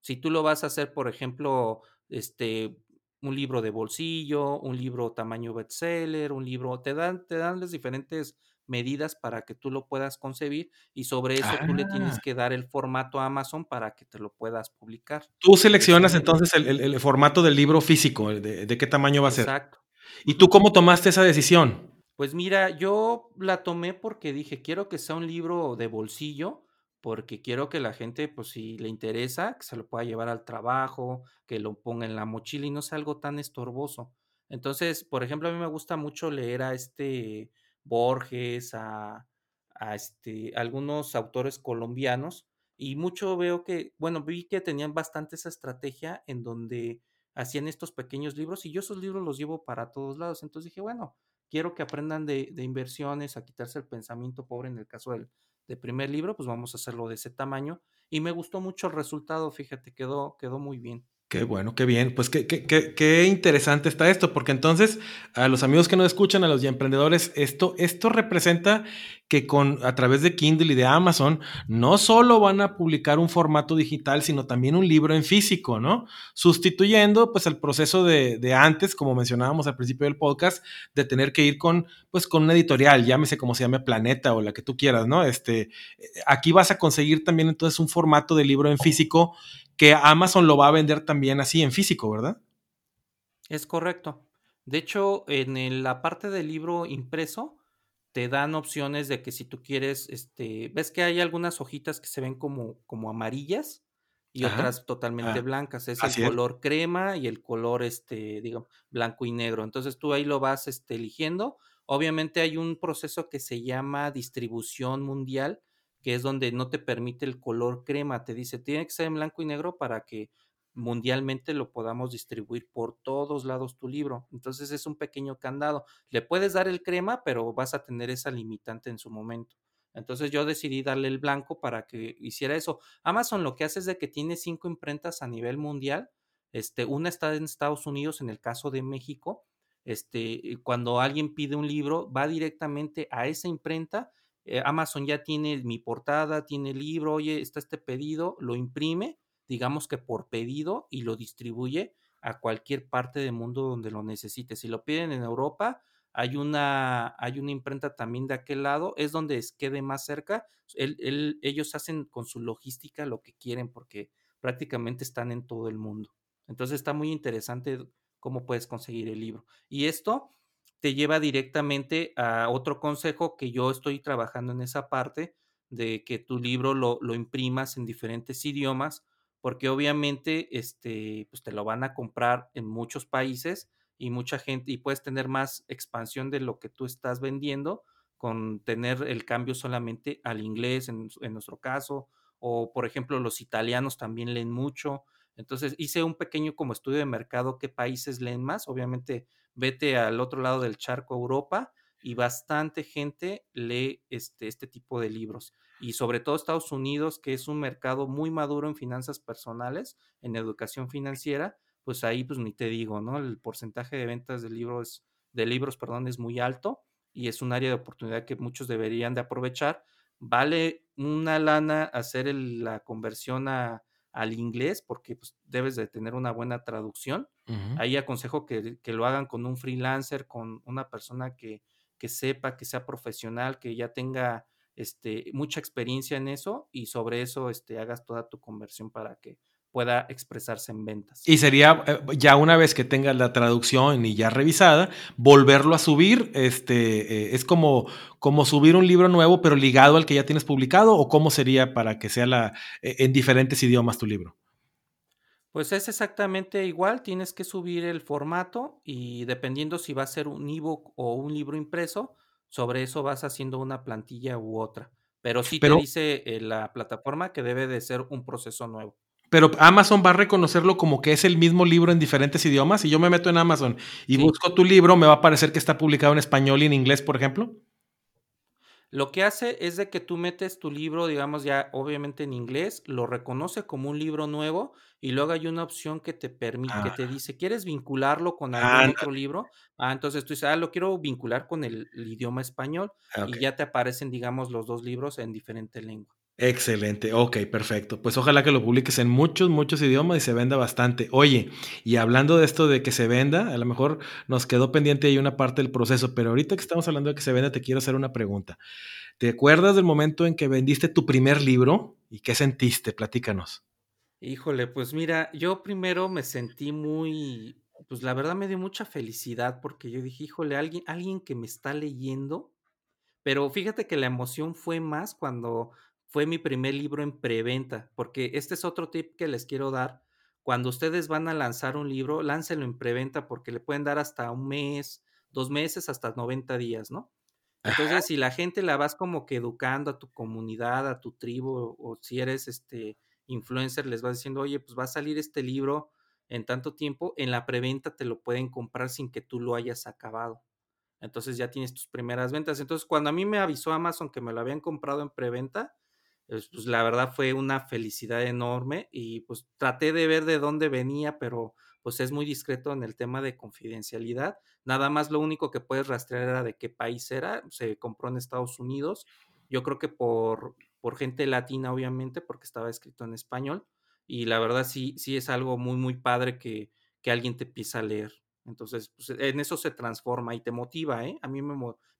Si tú lo vas a hacer, por ejemplo, este un libro de bolsillo, un libro tamaño bestseller, un libro, te dan, te dan las diferentes medidas para que tú lo puedas concebir y sobre eso tú le tienes ah. que dar el formato a Amazon para que te lo puedas publicar. Tú seleccionas entonces el, formato del libro físico, de, de, qué tamaño va a ser. Exacto. ¿Y tú cómo tomaste esa decisión? Pues mira, yo la tomé porque dije, quiero que sea un libro de bolsillo, porque quiero que la gente, pues si le interesa, que se lo pueda llevar al trabajo, que lo ponga en la mochila y no sea algo tan estorboso. Entonces, por ejemplo, a mí me gusta mucho leer a este Borges, a, a este, algunos autores colombianos, y mucho veo que, bueno, vi que tenían bastante esa estrategia en donde hacían estos pequeños libros y yo esos libros los llevo para todos lados. Entonces dije, bueno, quiero que aprendan de, inversiones, a quitarse el pensamiento pobre en el caso del, primer libro, pues vamos a hacerlo de ese tamaño. Y me gustó mucho el resultado, fíjate, quedó, quedó muy bien. Qué bueno, qué bien. Pues qué, qué, qué, interesante está esto, porque entonces a los amigos que nos escuchan, a los emprendedores, esto, esto representa que con, a través de Kindle y de Amazon no solo van a publicar un formato digital, sino también un libro en físico, ¿no? Sustituyendo pues el proceso de, de antes, como mencionábamos al principio del podcast, de tener que ir con, pues, con una editorial, llámese como se llame Planeta o la que tú quieras, ¿no? Este, aquí vas a conseguir también entonces un formato de libro en físico que Amazon lo va a vender también así en físico, ¿verdad? Es correcto. De hecho, en la parte del libro impreso, te dan opciones de que si tú quieres, este, ves que hay algunas hojitas que se ven como, como amarillas y otras totalmente ah, blancas. Es el color crema y el color, este, digamos, blanco y negro. Entonces tú ahí lo vas este, eligiendo. Obviamente hay un proceso que se llama distribución mundial, que es donde no te permite el color crema, te dice, tiene que ser en blanco y negro para que mundialmente lo podamos distribuir por todos lados tu libro. Entonces es un pequeño candado. Le puedes dar el crema, pero vas a tener esa limitante en su momento. Entonces yo decidí darle el blanco para que hiciera eso. Amazon lo que hace es de que tiene cinco imprentas a nivel mundial. Este, una está en Estados Unidos, en el caso de México. Este, cuando alguien pide un libro, va directamente a esa imprenta eh, Amazon ya tiene mi portada, tiene el libro, oye, está este pedido, lo imprime, digamos que por pedido y lo distribuye a cualquier parte del mundo donde lo necesite. Si lo piden en Europa, hay una, hay una imprenta también de aquel lado, es donde quede más cerca. ellos hacen con su logística lo que quieren porque prácticamente están en todo el mundo. Entonces está muy interesante cómo puedes conseguir el libro. Y esto te lleva directamente a otro consejo que yo estoy trabajando en esa parte de que tu libro lo, lo imprimas en diferentes idiomas, porque obviamente este, pues te lo van a comprar en muchos países y mucha gente, y puedes tener más expansión de lo que tú estás vendiendo con tener el cambio solamente al inglés en, en nuestro caso, o por ejemplo los italianos también leen mucho. Entonces hice un pequeño como estudio de mercado, qué países leen más. Obviamente vete al otro lado del charco, Europa, y bastante gente lee este, este tipo de libros. Y sobre todo Estados Unidos, que es un mercado muy maduro en finanzas personales, en educación financiera, pues ahí pues ni te digo, ¿no? El porcentaje de ventas de libros, de libros, perdón, es muy alto y es un área de oportunidad que muchos deberían de aprovechar. Vale una lana hacer la conversión a, al inglés porque pues, debes de tener una buena traducción. Ahí aconsejo que, que, lo hagan con un freelancer, con una persona que, que sepa, que sea profesional, que ya tenga este, mucha experiencia en eso y sobre eso este, hagas toda tu conversión para que pueda expresarse en ventas. Y sería eh, ya una vez que tengas la traducción y ya revisada, volverlo a subir, este, eh, es como, como subir un libro nuevo pero ligado al que ya tienes publicado o cómo sería para que sea la, eh, en diferentes idiomas tu libro. Pues es exactamente igual, tienes que subir el formato y dependiendo si va a ser un ebook o un libro impreso, sobre eso vas haciendo una plantilla u otra. Pero sí te dice eh, la plataforma que debe de ser un proceso nuevo. Pero Amazon va a reconocerlo como que es el mismo libro en diferentes idiomas. Si yo me meto en Amazon y busco tu libro, ¿me va a parecer que está publicado en español y en inglés, por ejemplo? Lo que hace es de que tú metes tu libro, digamos ya obviamente en inglés, lo reconoce como un libro nuevo y luego hay una opción que te permite, que te ah. dice, ¿quieres vincularlo con algún otro libro? Ah, entonces tú dices, ah, lo quiero vincular con el, idioma español y ya te aparecen, digamos, los dos libros en diferente lengua. Excelente, ok, perfecto. Pues ojalá que lo publiques en muchos, muchos idiomas y se venda bastante. Oye, y hablando de esto de que se venda, a lo mejor nos quedó pendiente ahí una parte del proceso, pero ahorita que estamos hablando de que se venda, te quiero hacer una pregunta. ¿Te acuerdas del momento en que vendiste tu primer libro y qué sentiste? Platícanos. Híjole, pues mira, yo primero me sentí muy, pues la verdad me dio mucha felicidad porque yo dije, híjole, alguien, alguien que me está leyendo, pero fíjate que la emoción fue más cuando fue mi primer libro en preventa, porque este es otro tip que les quiero dar. Cuando ustedes van a lanzar un libro, láncenlo en preventa porque le pueden dar hasta un mes, dos meses, hasta 90 días, ¿no? Entonces, si la gente la vas como que educando a tu comunidad, a tu tribu, o, si eres este influencer, les vas diciendo, oye, pues va a salir este libro en tanto tiempo, en la preventa te lo pueden comprar sin que tú lo hayas acabado. Entonces ya tienes tus primeras ventas. Entonces, cuando a mí me avisó Amazon que me lo habían comprado en preventa, pues, pues la verdad fue una felicidad enorme y pues traté de ver de dónde venía, pero pues es muy discreto en el tema de confidencialidad. Nada más lo único que puedes rastrear era de qué país era. Se compró en Estados Unidos. Yo creo que por, por gente latina, obviamente, porque estaba escrito en español. Y la verdad sí, sí es algo muy, muy padre que, que alguien te empieza a leer. Entonces, pues, en eso se transforma y te motiva, ¿eh? A mí me,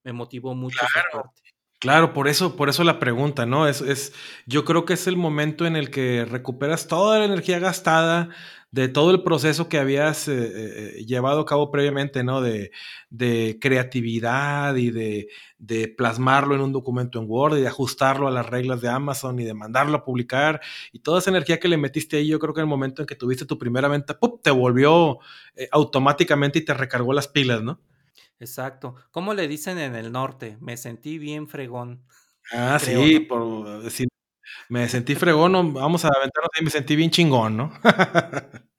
me motivó mucho esa parte. Claro, por eso, por eso la pregunta, ¿no? Es, es, yo creo que es el momento en el que recuperas toda la energía gastada de todo el proceso que habías eh, eh, llevado a cabo previamente, ¿no? De, de creatividad y de, de, plasmarlo en un documento en Word y de ajustarlo a las reglas de Amazon y de mandarlo a publicar. Y toda esa energía que le metiste ahí, yo creo que en el momento en que tuviste tu primera venta, ¡pum! te volvió eh, automáticamente y te recargó las pilas, ¿no? Exacto. ¿Cómo le dicen en el norte? Me sentí bien fregón. Ah, sí, por decir, me sentí fregón, vamos a aventarnos ahí, me sentí bien chingón, ¿no?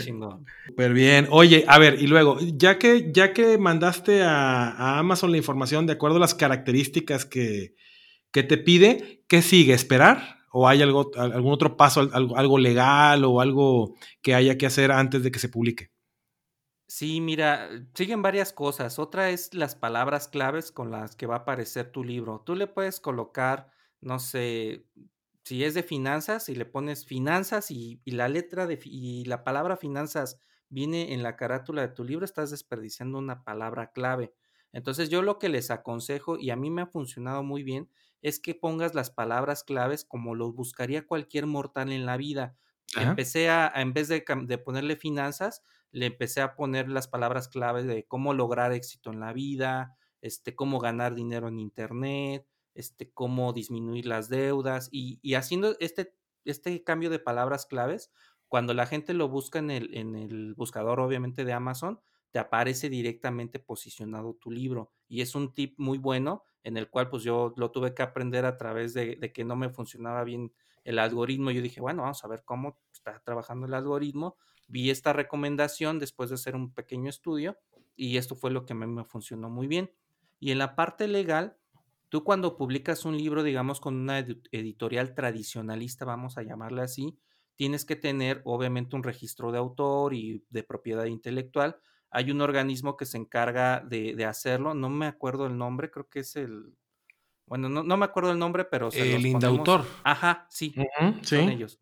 chingón. Súper bien. Oye, a ver, y luego, ya que, ya que mandaste a, Amazon la información de acuerdo a las características que, que, te pide, ¿qué sigue? ¿Esperar? ¿O hay algo, algún otro paso, algo, algo legal o algo que haya que hacer antes de que se publique? Sí, mira, siguen varias cosas. Otra es las palabras claves con las que va a aparecer tu libro. Tú le puedes colocar, no sé, si es de finanzas y le pones finanzas y, la letra de y la palabra finanzas viene en la carátula de tu libro, estás desperdiciando una palabra clave. Entonces yo lo que les aconsejo y a mí me ha funcionado muy bien es que pongas las palabras claves como los buscaría cualquier mortal en la vida. Empecé a, en vez de, de ponerle finanzas, le empecé a poner las palabras claves de cómo lograr éxito en la vida, este, cómo ganar dinero en Internet, este, cómo disminuir las deudas y, haciendo este, este cambio de palabras claves, cuando la gente lo busca en el, en el buscador, obviamente, de Amazon, te aparece directamente posicionado tu libro. Y es un tip muy bueno en el cual pues yo lo tuve que aprender a través de, que no me funcionaba bien el algoritmo. Yo dije, bueno, vamos a ver cómo está trabajando el algoritmo. Vi esta recomendación después de hacer un pequeño estudio y esto fue lo que me, me funcionó muy bien. Y en la parte legal, tú cuando publicas un libro, digamos, con una editorial tradicionalista, vamos a llamarle así, tienes que tener obviamente un registro de autor y de propiedad intelectual hay un organismo que se encarga de, hacerlo, no me acuerdo el nombre, creo que es el, bueno, no, me acuerdo el nombre, pero se el Indautor. Ajá, sí, son ellos.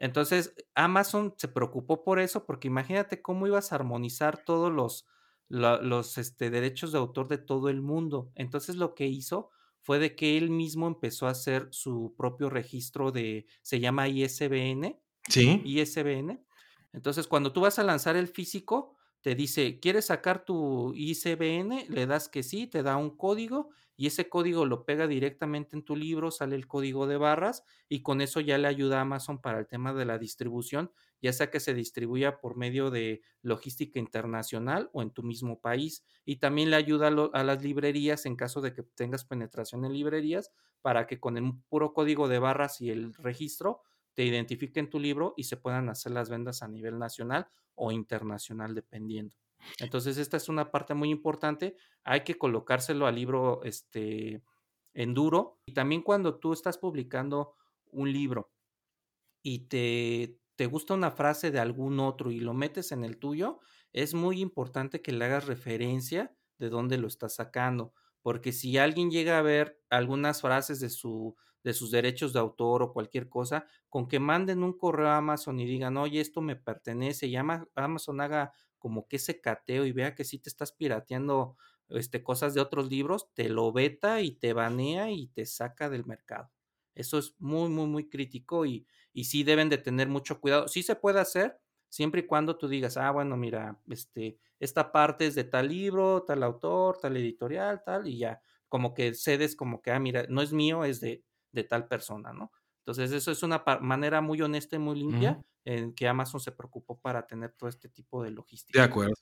Entonces, Amazon se preocupó por eso, porque imagínate cómo ibas a armonizar todos los, los este, derechos de autor de todo el mundo. Entonces, lo que hizo fue de que él mismo empezó a hacer su propio registro de, se llama ISBN. Sí. ISBN. Entonces, cuando tú vas a lanzar el físico, te dice, ¿quieres sacar tu ICBN? Le das que sí, te da un código y ese código lo pega directamente en tu libro, sale el código de barras y con eso ya le ayuda a Amazon para el tema de la distribución, ya sea que se distribuya por medio de logística internacional o en tu mismo país. Y también le ayuda a, las librerías en caso de que tengas penetración en librerías para que con el puro código de barras y el registro te identifiquen tu libro y se puedan hacer las vendas a nivel nacional o internacional, dependiendo. Entonces, esta es una parte muy importante. Hay que colocárselo al libro este, en duro. Y también cuando tú estás publicando un libro y te, te gusta una frase de algún otro y lo metes en el tuyo, es muy importante que le hagas referencia de dónde lo estás sacando. Porque si alguien llega a ver algunas frases de su de sus derechos de autor o cualquier cosa, con que manden un correo a Amazon y digan, oye, esto me pertenece, y Amazon haga como que ese cateo y vea que si te estás pirateando este, cosas de otros libros, te lo veta y te banea y te saca del mercado. Eso es muy, muy, muy crítico y, y sí deben de tener mucho cuidado. Sí se puede hacer, siempre y cuando tú digas, ah, bueno, mira, este, esta parte es de tal libro, tal autor, tal editorial, tal, y ya, como que cedes como que, ah, mira, no es mío, es de, de tal persona, ¿no? Entonces, eso es una manera muy honesta y muy limpia en que Amazon se preocupó para tener todo este tipo de logística. De acuerdo.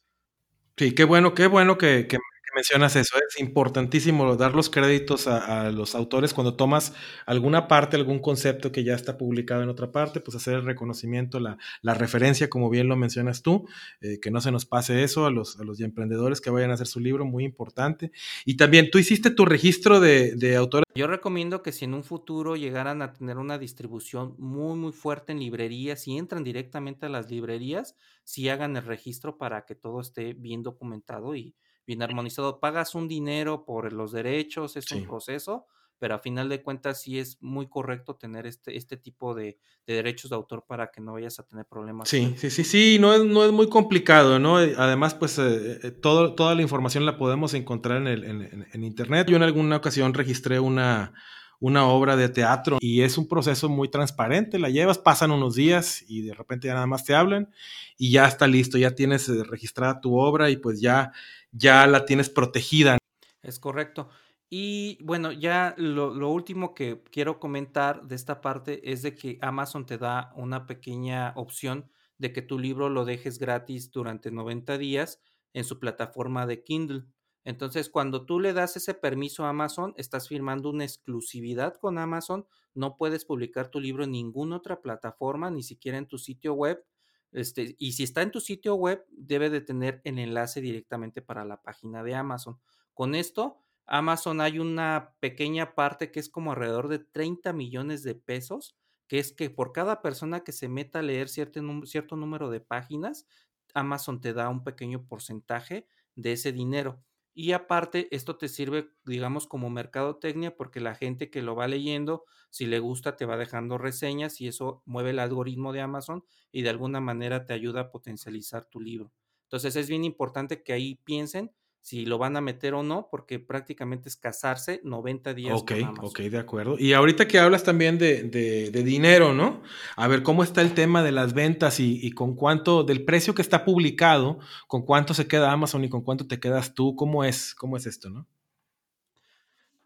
Sí, qué bueno, qué bueno que, que mencionas eso, es importantísimo dar los créditos a, los autores cuando tomas alguna parte, algún concepto que ya está publicado en otra parte, pues hacer el reconocimiento, la, referencia, como bien lo mencionas tú, eh, que no se nos pase eso a los, a los emprendedores que vayan a hacer su libro, muy importante. Y también tú hiciste tu registro de, de autores. Yo recomiendo que si en un futuro llegaran a tener una distribución muy, muy fuerte en librerías, y entran directamente a las librerías, si hagan el registro para que todo esté bien documentado y, bien armonizado. Pagas un dinero por los derechos, es un proceso, pero a final de cuentas sí es muy correcto tener este, este tipo de, derechos de autor para que no vayas a tener problemas. Sí, sí, sí, sí, no es, no es muy complicado, ¿no? Además, pues eh, eh, todo, toda la información la podemos encontrar en, el, en, Internet. Yo en alguna ocasión registré una, una obra de teatro y es un proceso muy transparente, la llevas, pasan unos días y de repente ya nada más te hablan y ya está listo, ya tienes eh, registrada tu obra y pues ya ya la tienes protegida. Es correcto. Y bueno, ya lo, último que quiero comentar de esta parte es de que Amazon te da una pequeña opción de que tu libro lo dejes gratis durante 90 días en su plataforma de Kindle. Entonces, cuando tú le das ese permiso a Amazon, estás firmando una exclusividad con Amazon. No puedes publicar tu libro en ninguna otra plataforma, ni siquiera en tu sitio web. Este, y si está en tu sitio web, debe de tener el enlace directamente para la página de Amazon. Con esto, Amazon hay una pequeña parte que es como alrededor de 30 millones de pesos, que es que por cada persona que se meta a leer cierto, cierto número de páginas, Amazon te da un pequeño porcentaje de ese dinero. Y aparte, esto te sirve, digamos, como mercadotecnia, porque la gente que lo va leyendo, si le gusta, te va dejando reseñas y eso mueve el algoritmo de Amazon y de alguna manera te ayuda a potencializar tu libro. Entonces es bien importante que ahí piensen si lo van a meter o no, porque prácticamente es casarse 90 días. Ok, ok, de acuerdo. Y ahorita que hablas también de, de, dinero, ¿no? A ver, ¿cómo está el tema de las ventas y, y, con cuánto, del precio que está publicado, con cuánto se queda Amazon y con cuánto te quedas tú? ¿Cómo es, cómo es esto, no?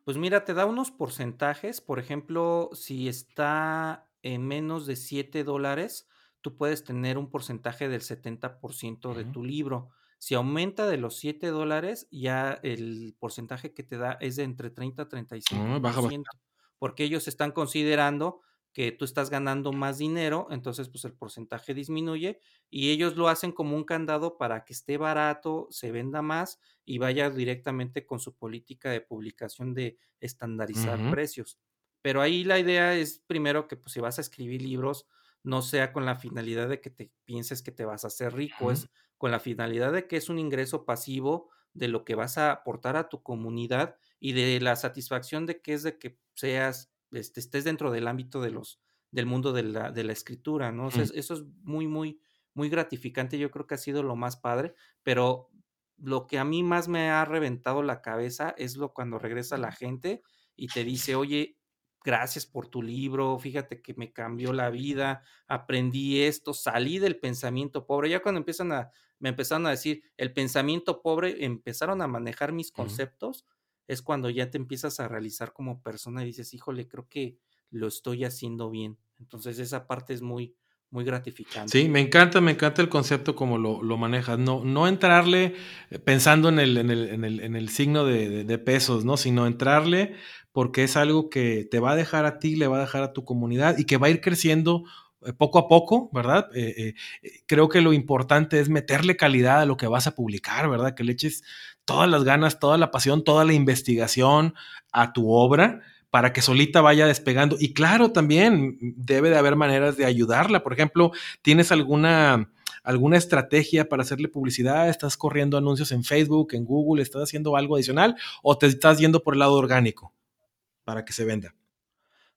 Pues mira, te da unos porcentajes. Por ejemplo, si está en menos de 7 dólares, tú puedes tener un porcentaje del 70% de tu libro Si aumenta de los 7 dólares, ya el porcentaje que te da es de entre 30 a 35%, ah, porque ellos están considerando que tú estás ganando más dinero, entonces pues el porcentaje disminuye y ellos lo hacen como un candado para que esté barato, se venda más y vaya directamente con su política de publicación de estandarizar precios. Pero ahí la idea es primero que pues si vas a escribir libros, no sea con la finalidad de que te pienses que te vas a hacer rico, es con la finalidad de que es un ingreso pasivo de lo que vas a aportar a tu comunidad y de la satisfacción de que es de que seas, este, estés dentro del ámbito de los, del mundo de la, de la escritura, ¿no? eso es muy, muy, muy gratificante, yo creo que ha sido lo más padre, pero lo que a mí más me ha reventado la cabeza es lo cuando regresa la gente y te dice, oye, gracias por tu libro, fíjate que me cambió la vida, aprendí esto, salí del pensamiento pobre. Ya cuando empiezan a, me empezaron a decir el pensamiento pobre, empezaron a manejar mis conceptos, es cuando ya te empiezas a realizar como persona y dices, híjole, creo que lo estoy haciendo bien. Entonces esa parte es muy, muy gratificante. Sí, me encanta, me encanta el concepto como lo, lo manejas. No, no entrarle eh, pensando en el, en el, en el, en el signo de, de, pesos, ¿no? Sino entrarle porque es algo que te va a dejar a ti, le va a dejar a tu comunidad y que va a ir creciendo eh, poco a poco, ¿verdad? Eh, creo que lo importante es meterle calidad a lo que vas a publicar, ¿verdad? Que le eches todas las ganas, toda la pasión, toda la investigación a tu obra para que solita vaya despegando. Y claro, también debe de haber maneras de ayudarla. Por ejemplo, ¿tienes alguna, alguna estrategia para hacerle publicidad? ¿Estás corriendo anuncios en Facebook, en Google? ¿Estás haciendo algo adicional? ¿O te estás yendo por el lado orgánico para que se venda?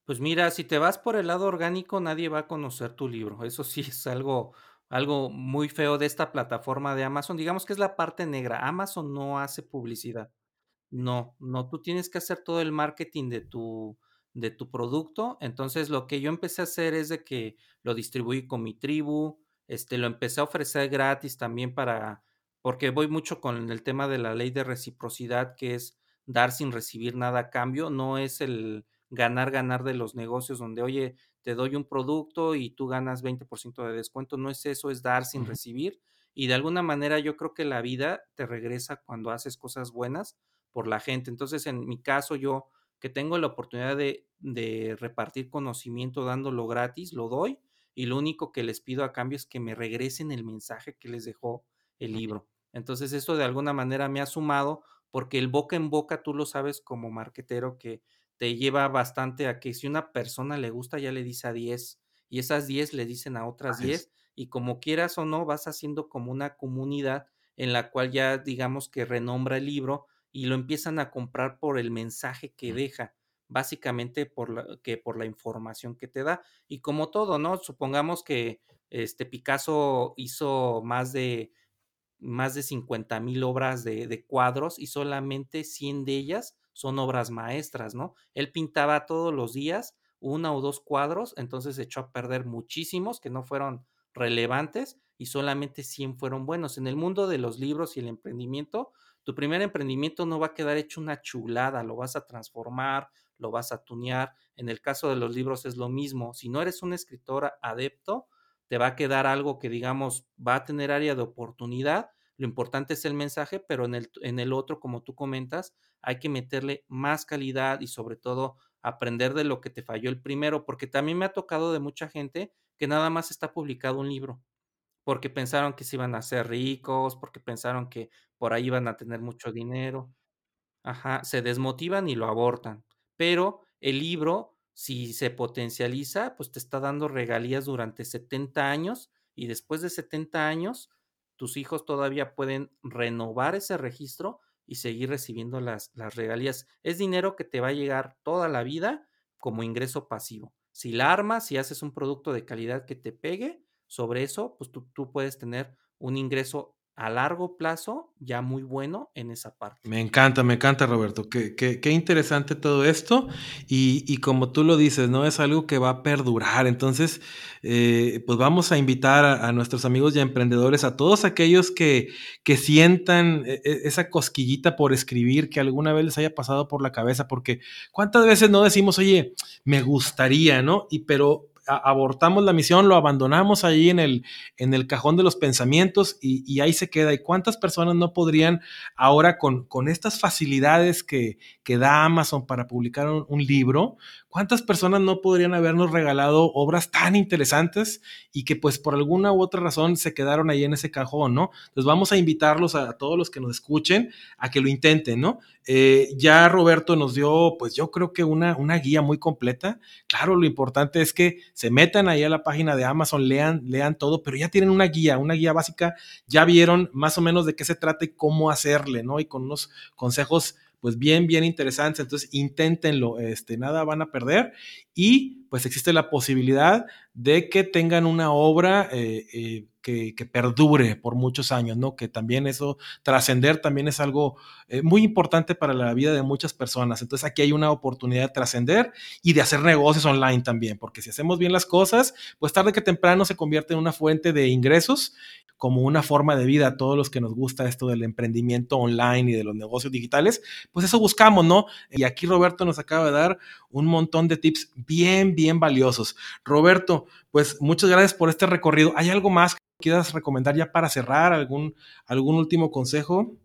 Pues mira, si te vas por el lado orgánico, nadie va a conocer tu libro. Eso sí es algo, algo muy feo de esta plataforma de Amazon. Digamos que es la parte negra. Amazon no hace publicidad. No, no, tú tienes que hacer todo el marketing de tu, de tu producto. Entonces, lo que yo empecé a hacer es de que lo distribuí con mi tribu, este, lo empecé a ofrecer gratis también para, porque voy mucho con el tema de la ley de reciprocidad, que es dar sin recibir nada a cambio, no es el ganar, ganar de los negocios donde, oye, te doy un producto y tú ganas 20% de descuento, no es eso, es dar sin recibir. Y de alguna manera yo creo que la vida te regresa cuando haces cosas buenas por la gente. Entonces, en mi caso, yo que tengo la oportunidad de, de repartir conocimiento dándolo gratis, lo doy y lo único que les pido a cambio es que me regresen el mensaje que les dejó el libro. Entonces, esto de alguna manera me ha sumado porque el boca en boca, tú lo sabes como marquetero, que te lleva bastante a que si una persona le gusta, ya le dice a 10 y esas 10 le dicen a otras 10 y como quieras o no, vas haciendo como una comunidad en la cual ya digamos que renombra el libro y lo empiezan a comprar por el mensaje que deja, básicamente por la, que por la información que te da. Y como todo, ¿no? Supongamos que este Picasso hizo más de más de 50 mil obras de, de, cuadros y solamente 100 de ellas son obras maestras, ¿no? Él pintaba todos los días una o dos cuadros, entonces echó a perder muchísimos que no fueron relevantes y solamente 100 fueron buenos. En el mundo de los libros y el emprendimiento, tu primer emprendimiento no va a quedar hecho una chulada, lo vas a transformar, lo vas a tunear. En el caso de los libros es lo mismo. Si no eres un escritor adepto, te va a quedar algo que digamos va a tener área de oportunidad. Lo importante es el mensaje, pero en el, en el otro, como tú comentas, hay que meterle más calidad y sobre todo aprender de lo que te falló el primero, porque también me ha tocado de mucha gente que nada más está publicado un libro porque pensaron que se iban a hacer ricos, porque pensaron que por ahí iban a tener mucho dinero. Ajá, se desmotivan y lo abortan. Pero el libro, si se potencializa, pues te está dando regalías durante 70 años y después de 70 años, tus hijos todavía pueden renovar ese registro y seguir recibiendo las, las regalías. Es dinero que te va a llegar toda la vida como ingreso pasivo. Si la armas, si haces un producto de calidad que te pegue, sobre eso, pues tú, tú puedes tener un ingreso a largo plazo ya muy bueno en esa parte. Me encanta, me encanta Roberto, qué, qué, interesante todo esto y, y, como tú lo dices, ¿no? Es algo que va a perdurar, entonces eh, pues vamos a invitar a, nuestros amigos y emprendedores, a todos aquellos que, que sientan e, e, esa cosquillita por escribir que alguna vez les haya pasado por la cabeza, porque cuántas veces no decimos, oye, me gustaría, ¿no? Y pero abortamos la misión, lo abandonamos ahí en el, en el cajón de los pensamientos y, ahí se queda. ¿Y cuántas personas no podrían ahora con, con estas facilidades que, que da Amazon para publicar un, libro, cuántas personas no podrían habernos regalado obras tan interesantes y que pues por alguna u otra razón se quedaron ahí en ese cajón, ¿no? Entonces vamos a invitarlos a, todos los que nos escuchen a que lo intenten, ¿no? Eh, ya Roberto nos dio, pues yo creo que una, una guía muy completa. Claro, lo importante es que se metan ahí a la página de Amazon, lean, lean todo, pero ya tienen una guía, una guía básica, ya vieron más o menos de qué se trata y cómo hacerle, ¿no? Y con unos consejos pues bien, bien interesantes. Entonces, inténtenlo, este, nada van a perder. Y pues existe la posibilidad de que tengan una obra eh, eh, que, perdure por muchos años, ¿no? Que también eso, trascender también es algo eh, muy importante para la vida de muchas personas. Entonces aquí hay una oportunidad de trascender y de hacer negocios online también, porque si hacemos bien las cosas, pues tarde que temprano se convierte en una fuente de ingresos como una forma de vida a todos los que nos gusta esto del emprendimiento online y de los negocios digitales, pues eso buscamos, ¿no? Y aquí Roberto nos acaba de dar un montón de tips bien, bien valiosos. Roberto, pues muchas gracias por este recorrido. ¿Hay algo más que quieras recomendar ya para cerrar? ¿Algún, algún último consejo?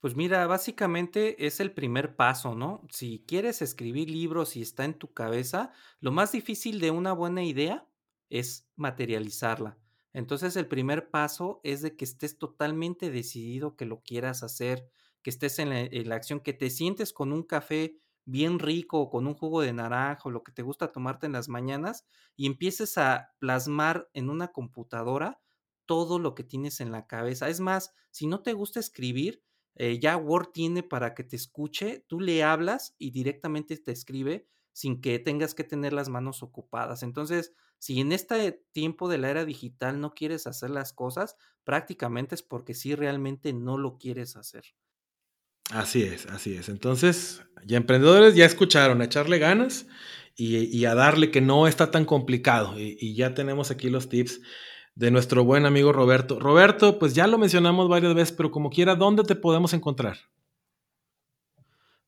Pues mira, básicamente es el primer paso, ¿no? Si quieres escribir libros y está en tu cabeza, lo más difícil de una buena idea es materializarla. Entonces el primer paso es de que estés totalmente decidido que lo quieras hacer, que estés en la, acción, que te sientes con un café bien rico con un jugo de naranja o lo que te gusta tomarte en las mañanas y empieces a plasmar en una computadora todo lo que tienes en la cabeza. Es más, si no te gusta escribir, eh, ya Word tiene para que te escuche, tú le hablas y directamente te escribe sin que tengas que tener las manos ocupadas. Entonces, si en este tiempo de la era digital no quieres hacer las cosas, prácticamente es porque sí realmente no lo quieres hacer. Así es, así es. Entonces, ya emprendedores ya escucharon, echarle ganas y, a darle que no está tan complicado. Y, y, ya tenemos aquí los tips de nuestro buen amigo Roberto. Roberto, pues ya lo mencionamos varias veces, pero como quiera, ¿dónde te podemos encontrar?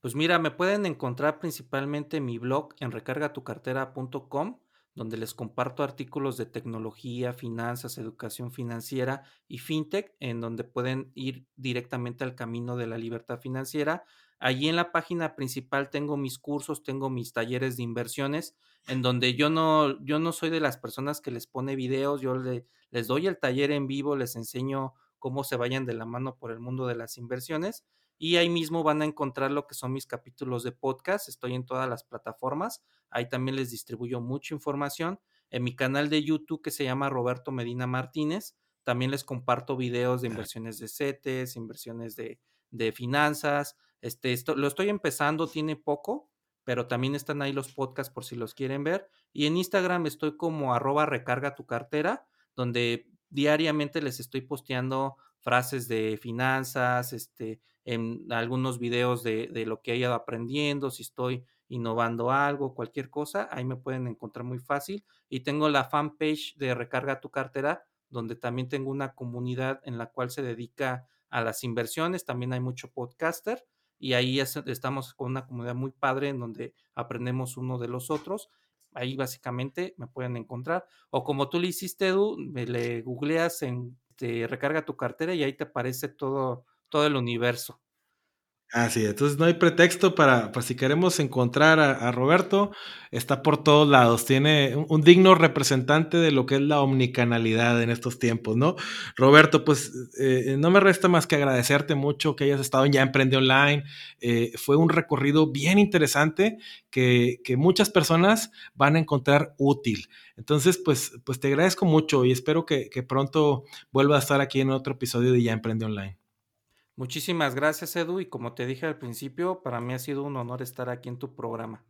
Pues mira, me pueden encontrar principalmente en mi blog en recargatucartera.com donde les comparto artículos de tecnología, finanzas, educación financiera y fintech, en donde pueden ir directamente al camino de la libertad financiera. Allí en la página principal tengo mis cursos, tengo mis talleres de inversiones, en donde yo no, yo no soy de las personas que les pone videos, yo les doy el taller en vivo, les enseño cómo se vayan de la mano por el mundo de las inversiones y ahí mismo van a encontrar lo que son mis capítulos de podcast. Estoy en todas las plataformas. Ahí también les distribuyo mucha información. En mi canal de YouTube que se llama Roberto Medina Martínez, también les comparto videos de inversiones de CETES, inversiones de, de finanzas. Este, esto, lo estoy empezando, tiene poco, pero también están ahí los podcasts por si los quieren ver. Y en Instagram estoy como arroba recarga tu cartera, donde diariamente les estoy posteando frases de finanzas, este, en algunos videos de, de, lo que he ido aprendiendo, si estoy innovando algo, cualquier cosa, ahí me pueden encontrar muy fácil. Y tengo la fanpage de Recarga tu cartera, donde también tengo una comunidad en la cual se dedica a las inversiones, también hay mucho podcaster y ahí estamos con una comunidad muy padre en donde aprendemos uno de los otros. Ahí básicamente me pueden encontrar. O como tú le hiciste, Edu, me le googleas en te recarga tu cartera y ahí te aparece todo todo el universo. Así, entonces no hay pretexto para, si queremos encontrar a, Roberto, está por todos lados, tiene un, digno representante de lo que es la omnicanalidad en estos tiempos, ¿no? Roberto, pues eh, no me resta más que agradecerte mucho que hayas estado en Ya Emprende Online, eh, fue un recorrido bien interesante que, muchas personas van a encontrar útil. Entonces, pues, pues te agradezco mucho y espero que, que pronto vuelva a estar aquí en otro episodio de Ya Emprende Online. Muchísimas gracias, Edu, y como te dije al principio, para mí ha sido un honor estar aquí en tu programa.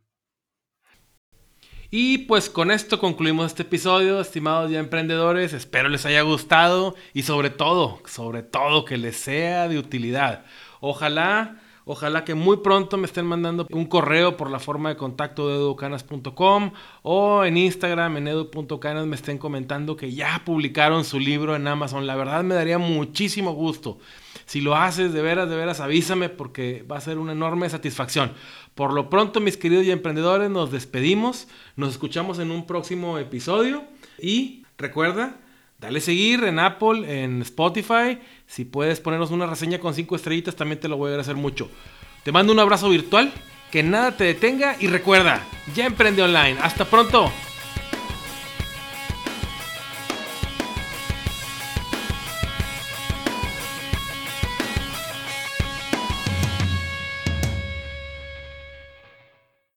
Y pues con esto concluimos este episodio, estimados ya emprendedores. Espero les haya gustado y sobre todo, sobre todo que les sea de utilidad. Ojalá Ojalá que muy pronto me estén mandando un correo por la forma de contacto de educanas.com o en Instagram, en edu.canas, me estén comentando que ya publicaron su libro en Amazon. La verdad me daría muchísimo gusto. Si lo haces, de veras, de veras, avísame porque va a ser una enorme satisfacción. Por lo pronto, mis queridos y emprendedores, nos despedimos. Nos escuchamos en un próximo episodio. Y recuerda, dale seguir en Apple, en Spotify si puedes ponernos una reseña con 5 estrellitas, también te lo voy a agradecer mucho. Te mando un abrazo virtual, que nada te detenga y recuerda, ya emprende online. Hasta pronto.